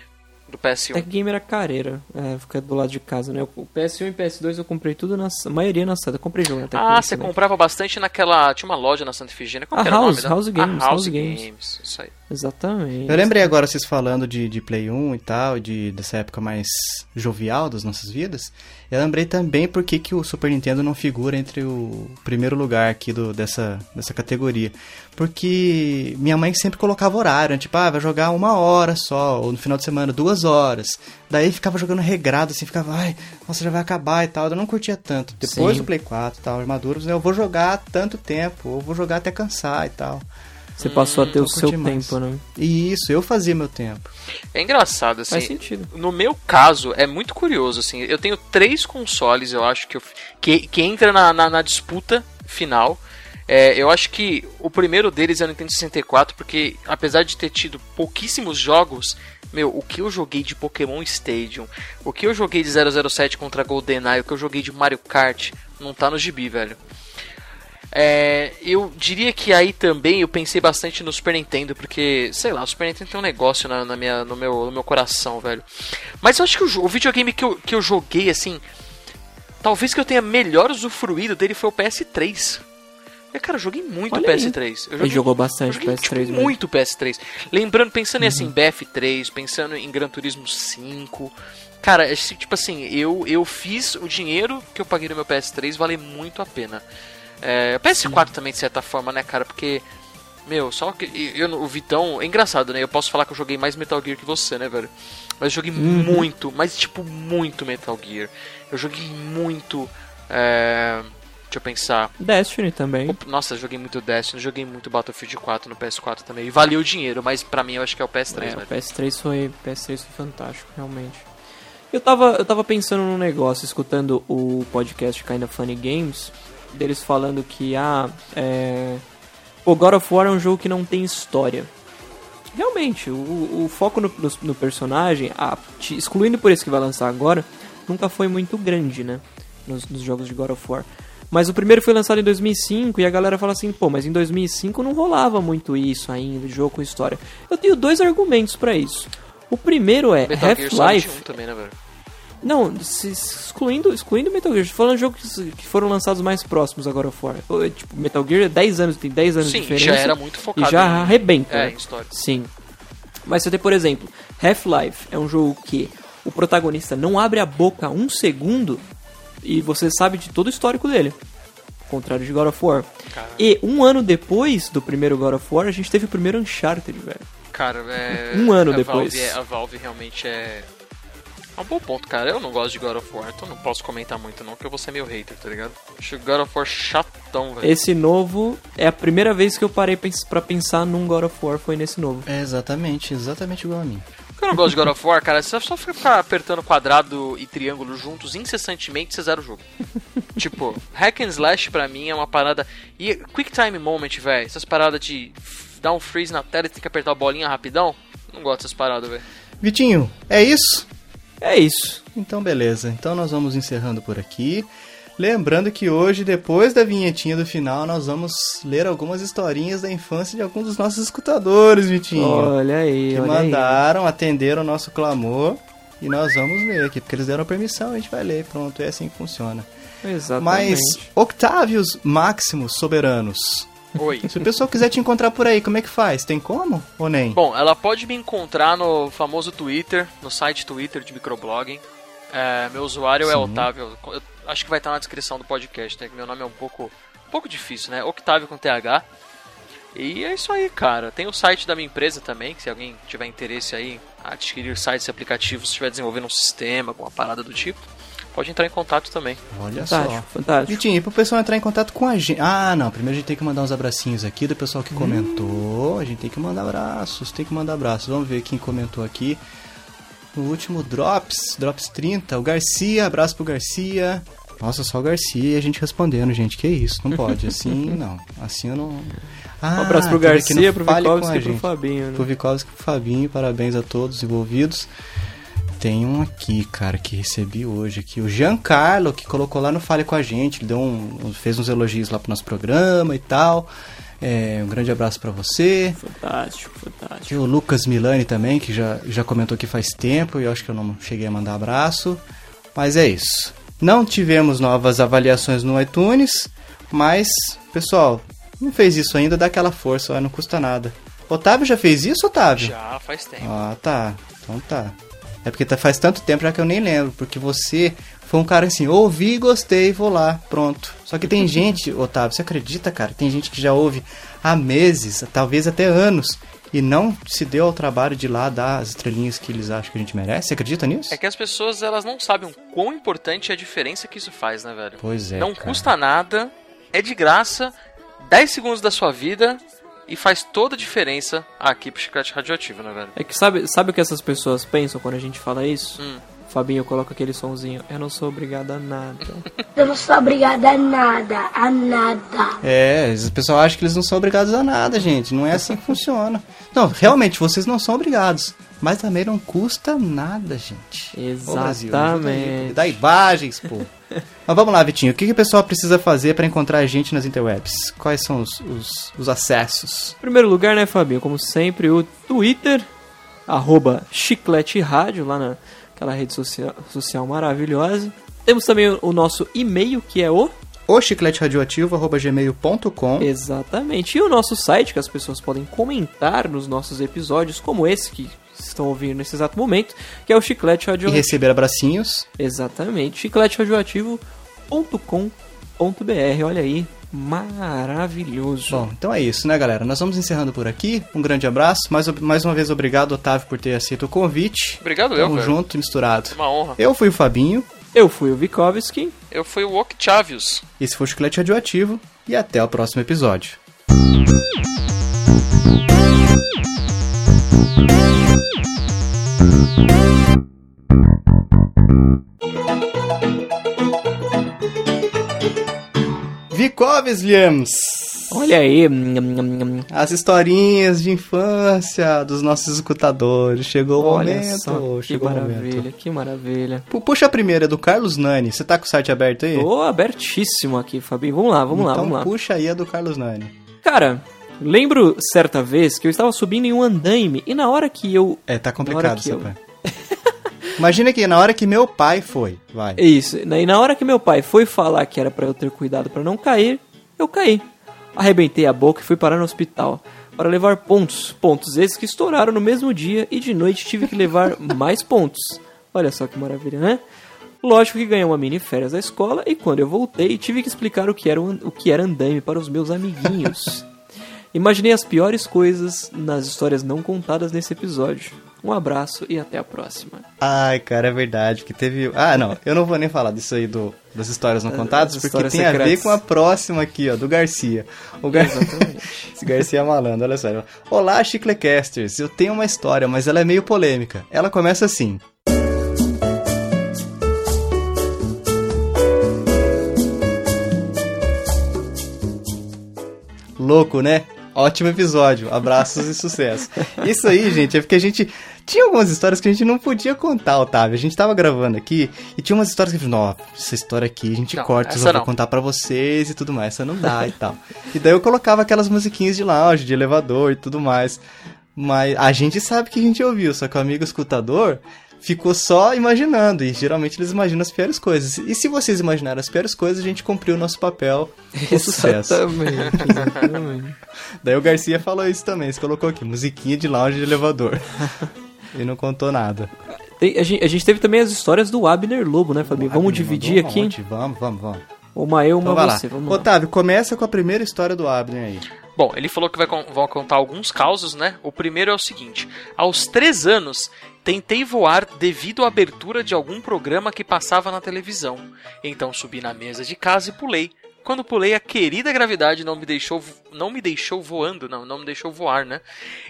do PS1. Tech Game era careira, é, fica do lado de casa, né? O PS1 e PS2 eu comprei tudo na a maioria na Santa. Eu comprei jogo na Tech Ah, Game você comprava bastante naquela. Tinha uma loja na Santa Efigênia. Como A que era o House, nome da- House Games, Ah, House, House Games. Games. Isso aí. Exatamente. Eu lembrei agora vocês falando de, de Play 1 e tal, de, dessa época mais jovial das nossas vidas. Eu lembrei também por que que o Super Nintendo não figura entre o primeiro lugar aqui do, dessa, dessa categoria. Porque minha mãe sempre colocava horário, né? tipo, ah, vai jogar uma hora só, ou no final de semana, duas horas. Daí ficava jogando regrado, assim, ficava, ai, nossa, já vai acabar e tal. Eu não curtia tanto. Depois Sim. do Play 4 e tal, armaduras, eu vou jogar tanto tempo, ou vou jogar até cansar e tal. Você passou a ter o eu seu curti mais. tempo, né? E isso, eu fazia meu tempo. É engraçado, assim. Faz sentido. No meu caso, é muito curioso, assim. Eu tenho três consoles, eu acho, que, eu, que, que entra na, na, na disputa final. É, eu acho que o primeiro deles é o Nintendo 64, porque apesar de ter tido pouquíssimos jogos, meu, o que eu joguei de Pokémon Stadium, o que eu joguei de 007 contra GoldenEye, o que eu joguei de Mario Kart, não tá no gibi, velho. É, eu diria que aí também eu pensei bastante no Super Nintendo, porque, sei lá, o Super Nintendo tem um negócio na, na minha, no, meu, no meu coração, velho. Mas eu acho que o, o videogame que eu, que eu joguei, assim, talvez que eu tenha melhor usufruído dele foi o PS3. E, cara, eu joguei muito Olha aí. PS3. Eu Ele joguei, jogou bastante eu joguei, PS3 tipo, mesmo. muito PS3. Lembrando, pensando em assim, BF3, pensando em Gran Turismo 5. Cara, tipo assim, eu, eu fiz o dinheiro que eu paguei no meu PS3 valer muito a pena. É, o PS4 também, de certa forma, né, cara? Porque, meu, só que eu, o Vitão. É engraçado, né? Eu posso falar que eu joguei mais Metal Gear que você, né, velho? Mas eu joguei muito, mas tipo, muito Metal Gear. Eu joguei muito. É, deixa eu pensar. Destiny também. Nossa, joguei muito Destiny, joguei muito Battlefield 4 no PS4 também. E valeu o dinheiro, mas pra mim eu acho que é o PS3, É, o velho. PS3 foi, PS3 foi fantástico, realmente. Eu tava, eu tava pensando num negócio, escutando o podcast Kinda Funny Games, deles falando que, ah, é... O God of War é um jogo que não tem história. Realmente, o, o foco no, no- no personagem, a- te- excluindo por esse que vai lançar agora, nunca foi muito grande, né? Nos, nos jogos de God of War. Mas o primeiro foi lançado em 2005 e a galera fala assim, pô, mas em 2005 não rolava muito isso ainda, jogo com história. Eu tenho dois argumentos pra isso. O primeiro é Half-Life. 1 também, né? Não, se- excluindo, excluindo Metal Gear, falando de jogos que foram lançados mais próximos agora fora. Tipo, Metal Gear é 10 anos, tem 10 anos Sim, de diferença. já era muito focado E já em- arrebenta. É, né? em história. Sim. Mas você tem, por exemplo, Half-Life é um jogo que o protagonista não abre a boca um segundo e você sabe de todo o histórico dele. Ao contrário de God of War. E um ano depois do primeiro God of War, a gente teve o primeiro Uncharted, velho. Cara, é. Um ano a depois. Valve é- a Valve realmente é. É um bom ponto, cara. Eu não gosto de God of War, então não posso comentar muito, não, porque eu vou ser meio hater, tá ligado? Acho o God of War chatão, velho. Esse novo é a primeira vez que eu parei pra pensar num God of War foi nesse novo. É exatamente, exatamente igual a mim. Porque eu não gosto de God of War, cara. Você só ficar apertando quadrado e triângulo juntos incessantemente, você zera o jogo. tipo, hack and slash pra mim é uma parada. E quick time moment, velho. Essas paradas de dar um freeze na tela e ter que apertar a bolinha rapidão. Não gosto dessas paradas, velho. Vitinho, é isso? É isso. Então beleza, então nós vamos encerrando por aqui. Lembrando que hoje, depois da vinhetinha do final, nós vamos ler algumas historinhas da infância de alguns dos nossos escutadores, Vitinho. Olha aí, que olha aí. mandaram, atenderam o nosso clamor. E nós vamos ler aqui, porque eles deram permissão, a gente vai ler. Pronto, é assim que funciona. Exatamente. Mas, Octávios Máximos Soberanos. Oi. Se o pessoal quiser te encontrar por aí, como é que faz? Tem como ou nem? Bom, ela pode me encontrar no famoso Twitter, no site Twitter de microblogging. É, meu usuário é Sim. Otávio. Eu acho que vai estar na descrição do podcast, né? que Meu nome é um pouco, um pouco difícil, né? Octávio com TH. E é isso aí, cara. Tem o site da minha empresa também, que se alguém tiver interesse aí em adquirir sites e aplicativos, se estiver desenvolvendo um sistema com uma parada do tipo, pode entrar em contato também. Olha Fantástico, só. fantástico. Vitinho, e pro pessoal entrar em contato com a gente. Ah, não. Primeiro a gente tem que mandar uns abracinhos aqui do pessoal Hum. que comentou. A gente tem que mandar abraços, tem que mandar abraços. Vamos ver quem comentou aqui. No último Drops, Drops 30, o Garcia, abraço pro Garcia. Nossa, só o Garcia e a gente respondendo, gente. Que isso, não pode. Assim, não. Assim eu não. Ah, Um abraço pro Garcia, pro Vikovski e pro. Fabinho, né? Pro Vikovski e pro Fabinho, parabéns a todos os envolvidos. Tem um aqui, cara, que recebi hoje aqui. O Giancarlo, que colocou lá no Fale com a gente. Ele deu um, fez uns elogios lá pro nosso programa e tal. É, um grande abraço pra você. Fantástico, fantástico. E o Lucas Milani também, que já, já comentou aqui faz tempo. E eu acho que eu não cheguei a mandar abraço. Mas é isso. Não tivemos novas avaliações no iTunes. Mas, pessoal, não fez isso ainda, dá aquela força, não custa nada. Otávio já fez isso, Otávio? Já faz tempo. Ah, tá. Então tá. É porque tá- faz tanto tempo já que eu nem lembro. Porque você foi um cara assim, ouvi, gostei, vou lá, pronto. Só que tem gente, Otávio, você acredita, cara? Tem gente que já ouve há meses, talvez até anos, e não se deu ao trabalho de lá dar as estrelinhas que eles acham que a gente merece. Você acredita nisso? É que as pessoas elas não sabem o quão importante é a diferença que isso faz, né, velho? Pois é. não cara. custa nada, é de graça, 10 segundos da sua vida e faz toda a diferença aqui pro Chiclete Radioativo, né, velho? É que sabe, sabe o que essas pessoas pensam quando a gente fala isso? Hum. Fabinho coloca aquele sonzinho. Eu não sou obrigado a nada. Eu não sou obrigada a nada, a nada. É, o pessoal acha que eles não são obrigados a nada, gente. Não é assim que funciona. Não, realmente, vocês não são obrigados. Mas também não custa nada, gente. Brasil, Exatamente. Dá imagens, pô. Mas vamos lá, Vitinho. O que, que o pessoal precisa fazer pra encontrar a gente nas interwebs? Quais são os, os, os acessos? Em primeiro lugar, né, Fabinho? Como sempre, o Twitter, arroba Chiclete Rádio, lá naquela rede social, social maravilhosa. Temos também o, nosso e-mail, que é o... O chicleteradioativo.gmail.com Exatamente. E o nosso site, que as pessoas podem comentar nos nossos episódios, como esse que estão ouvindo nesse exato momento, que é o Chiclete e Radioativo. receber abracinhos. Exatamente. chicleteradioativo.com.br. Olha aí, maravilhoso. Bom, então é isso, né, galera? Nós vamos encerrando por aqui. Um grande abraço. Mais, mais uma vez, obrigado, Otávio, por ter aceito o convite. Obrigado eu, Tamo velho. junto e misturado. Uma honra. Eu fui o Fabinho. Eu fui o Vikovski. Eu fui o Octavius. Esse foi o Chiclete Radioativo. E até o próximo episódio. Vicoves Williams! Olha aí. As historinhas de infância dos nossos escutadores. Chegou o Olha momento. só, que chegou o maravilha, momento. que maravilha. Pu- Puxa a primeira, é do Carlos Nani. Você tá com o site aberto aí? Tô abertíssimo aqui, Fabinho. Vamos lá, vamos lá, então vamos lá. puxa aí a do Carlos Nani. Cara, lembro certa vez que eu estava subindo em um andaime e na hora que eu. É, tá complicado seu eu- pai. Imagina que na hora que meu pai foi, vai. Isso, né? e na hora que meu pai foi falar que era pra eu ter cuidado pra não cair, eu caí. Arrebentei a boca e fui parar no hospital. Para levar pontos. Pontos esses que estouraram no mesmo dia e de noite tive que levar mais pontos. Olha só que maravilha, né? Lógico que ganhei uma mini férias da escola e quando eu voltei tive que explicar o que era, o que era andaime para os meus amiguinhos. Imaginei as piores coisas nas histórias não contadas nesse episódio. Um abraço e até a próxima. Ai, cara, é verdade. Que teve. Ah, não. Eu não vou nem falar disso aí do, das histórias não contadas, das porque tem a ver secretas. com a próxima aqui, ó, do Garcia. O Gar... Esse Garcia é malandro, olha só. Olá, Chiclecasters. Eu tenho uma história, mas ela é meio polêmica. Ela começa assim. Louco, né? Ótimo episódio. Abraços e sucesso. Isso aí, gente, é porque a gente tinha algumas histórias que a gente não podia contar, Otávio. A gente tava gravando aqui e tinha umas histórias que, nossa, essa história aqui a gente Não, corta, eu vou contar pra vocês e tudo mais. Essa não dá e tal. E daí eu colocava aquelas musiquinhas de lounge, de elevador e tudo mais. Mas a gente sabe que a gente ouviu, só que o amigo escutador ficou só imaginando. E geralmente eles imaginam as piores coisas. E se vocês imaginaram as piores coisas, a gente cumpriu o nosso papel com sucesso. Exatamente, exatamente. Daí o Garcia falou isso também, você colocou aqui, musiquinha de lounge de elevador. e não contou nada. Tem- a, gente, a gente teve também as histórias do Abner Lobo, né, Fabinho? Vamos Abner dividir mandou um aqui. monte. Vamos, vamos, vamos. Uma eu, uma Então lá. você. Vamos lá. Otávio, começa com a primeira história do Abner aí. Bom, ele falou que vai con- vão contar alguns causos, né? O primeiro é o seguinte: aos três anos, tentei voar devido à abertura de algum programa que passava na televisão. Então subi na mesa de casa e pulei. Quando pulei, a querida gravidade não me deixou, não me deixou voando, não, não me deixou voar, né?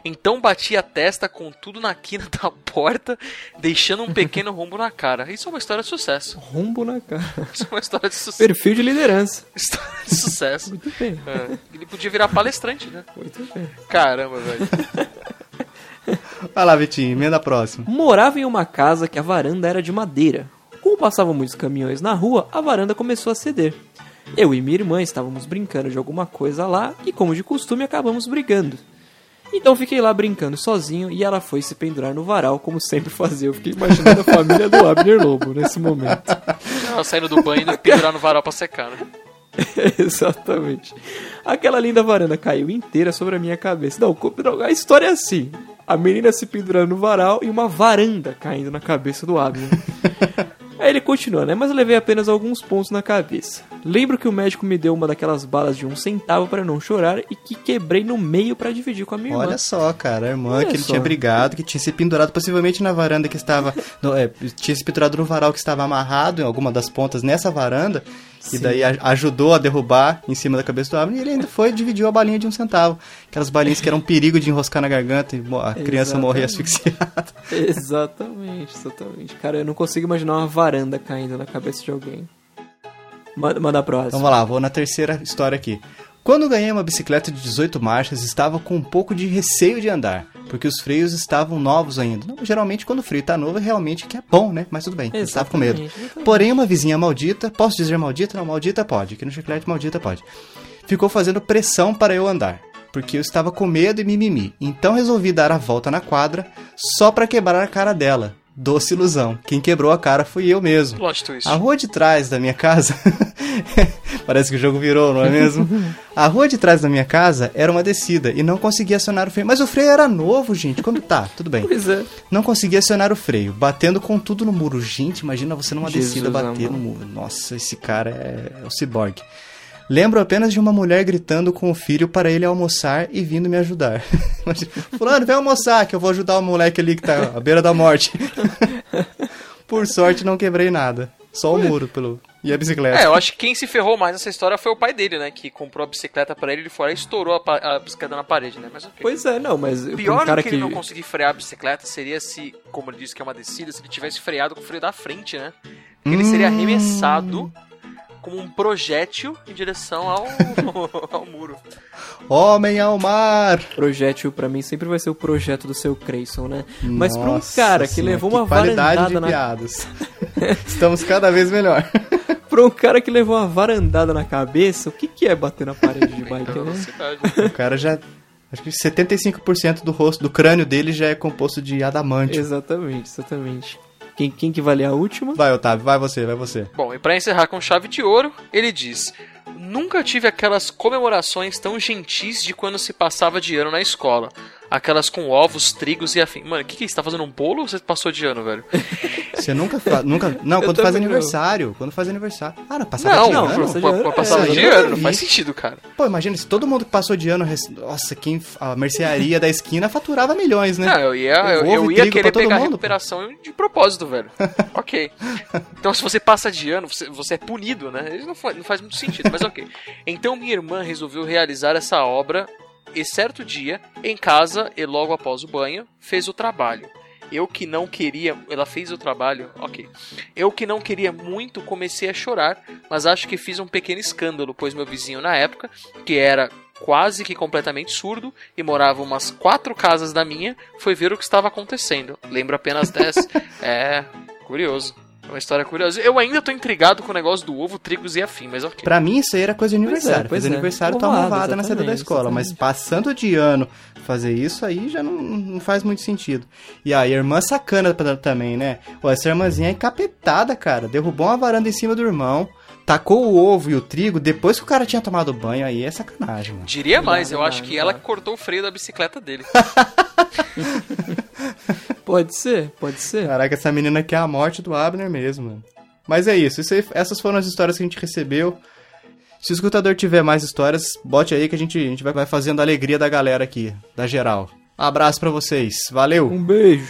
Então bati a testa com tudo na quina da porta, deixando um pequeno rombo na cara. Isso é uma história de sucesso. Rumbo na cara. Isso é uma história de sucesso. Perfil de liderança. História de sucesso. Muito bem. É, ele podia virar palestrante, né? Muito bem. Caramba, velho. Vai lá, Vitinho, emenda a próxima. Morava em uma casa que a varanda era de madeira. Como passavam muitos caminhões na rua, a varanda começou a ceder. Eu e minha irmã estávamos brincando de alguma coisa lá e, como de costume, acabamos brigando. Então fiquei lá brincando sozinho e ela foi se pendurar no varal, como sempre fazia. Eu fiquei imaginando a família do Abner Lobo nesse momento. Ela saindo do banho e pendurar no varal pra secar, né? Exatamente. Aquela linda varanda caiu inteira sobre a minha cabeça. Não, a história é assim: a menina se pendurando no varal e uma varanda caindo na cabeça do Abner. Aí ele continua, né? Mas eu levei apenas alguns pontos na cabeça. Lembro que o médico me deu uma daquelas balas de um centavo para não chorar e que quebrei no meio para dividir com a minha irmã. Olha só, cara, a irmã Olha que ele só. tinha brigado, que tinha se pendurado possivelmente na varanda que estava. no- é, tinha se pendurado no varal que estava amarrado em alguma das pontas nessa varanda. E daí ajudou a derrubar em cima da cabeça do Abner e ele ainda foi e dividiu a balinha de um centavo. Aquelas balinhas que eram um perigo de enroscar na garganta e a criança morrer asfixiada. Exatamente, exatamente. Cara, eu não consigo imaginar uma varanda caindo na cabeça de alguém. Manda, manda a próxima. Então vamos lá, vou na terceira história aqui. Quando ganhei uma bicicleta de 18 marchas, estava com um pouco de receio de andar, porque os freios estavam novos ainda. Não, geralmente, quando o freio tá novo, é realmente que é bom, né? Mas tudo bem, eu estava com medo. Exatamente, exatamente. Porém, uma vizinha maldita, posso dizer maldita? Não, maldita pode, aqui no chiclete maldita pode. Ficou fazendo pressão para eu andar, porque eu estava com medo e mimimi. Então resolvi dar a volta na quadra, só para quebrar a cara dela. Doce ilusão. Quem quebrou a cara fui eu mesmo. Plot twist. A rua de trás da minha casa. Parece que o jogo virou, não é mesmo? A rua de trás da minha casa era uma descida e não conseguia acionar o freio. Mas o freio era novo, gente. Quando tá, tudo bem. Pois é. Não conseguia acionar o freio, batendo com tudo no muro. Gente, imagina você numa Jesus descida bater amado. no muro. Nossa, esse cara é, é o ciborgue. Lembro apenas de uma mulher gritando com o filho para ele almoçar e vindo me ajudar. Fulano, vem almoçar que eu vou ajudar o moleque ali que tá à beira da morte. Por sorte não quebrei nada. Só o muro pelo... e a bicicleta. É, eu acho que quem se ferrou mais nessa história foi o pai dele, né? Que comprou a bicicleta pra ele, ele foi lá e estourou a, a bicicleta na parede, né? Mas ok. Pois é, não, mas O pior cara do que, que... ele não conseguir frear a bicicleta seria se, como ele disse que é uma descida, se ele tivesse freado com o freio da frente, né? Ele seria Hum. arremessado como um projétil em direção ao, ao muro. Homem ao mar! Projétil pra mim sempre vai ser o projeto do seu Creyson, né? Mas pra um Nossa cara que senhora, levou uma qualidade varandada de na piadas. Estamos cada vez melhor. pra um cara que levou uma varandada na cabeça, o que que é bater na parede de bike, Então, né? velocidade. O cara já. Acho que 75% do rosto, do crânio dele já é composto de adamantio. Exatamente, exatamente. Quem, quem que vai ler a última? Vai, Otávio, vai você, vai você. Bom, e pra encerrar com chave de ouro, ele diz: Nunca tive aquelas comemorações tão gentis de quando se passava de ano na escola. Aquelas com ovos, trigos e afim. Mano, o que, que é isso? Tá fazendo um bolo ou você passou de ano, velho? Você nunca faz. Nunca, não, Eu quando faz também não. aniversário. Quando faz aniversário. Ah, não, passava Não, de não, ano? passa de pô, ano, pô, é, passava isso de aí eu ano, não faz sentido, cara. Pô, imagina, se todo mundo que passou de ano. Nossa, quem. A mercearia da esquina faturava milhões, né? Não, eu ia, eu, eu ia querer pegar a mundo, pô. recuperação de propósito, velho. ok. Então, se você passa de ano, você, você é punido, né? Isso não faz, não faz muito sentido, mas ok. Então, minha irmã resolveu realizar essa obra e certo dia, em casa e logo após o banho, fez o trabalho. Eu que não queria. Ela fez o trabalho, ok. Eu que não queria muito, comecei a chorar, mas acho que fiz um pequeno escândalo, pois meu vizinho na época, que era quase que completamente surdo e morava umas quatro casas da minha, foi ver o que estava acontecendo. Lembro apenas dessa. é, curioso. É uma história curiosa. Eu ainda tô intrigado com o negócio do ovo, trigos e afim, mas ok. Pra mim isso aí era coisa de aniversário. pois Fez é. aniversário, toma Ovada, ovada na saída da exatamente, escola. Mas exatamente. passando de ano fazer isso aí já não, não faz muito sentido. E aí, a irmã sacana pra- também, né? Pô, essa irmãzinha é encapetada, cara. Derrubou uma varanda em cima do irmão. Tacou o ovo e o trigo depois que o cara tinha tomado banho. Aí é sacanagem, mano. Diria mais, eu acho que não ela que cortou o freio da bicicleta dele. Pode ser, pode ser. Caraca, essa menina aqui é a morte do Abner mesmo, mano. Mas é isso, isso aí- essas foram as histórias que a gente recebeu. Se o escutador tiver mais histórias, bote aí que a gente, a gente vai- fazendo a alegria da galera aqui, da geral. Um abraço pra vocês, valeu! Um beijo.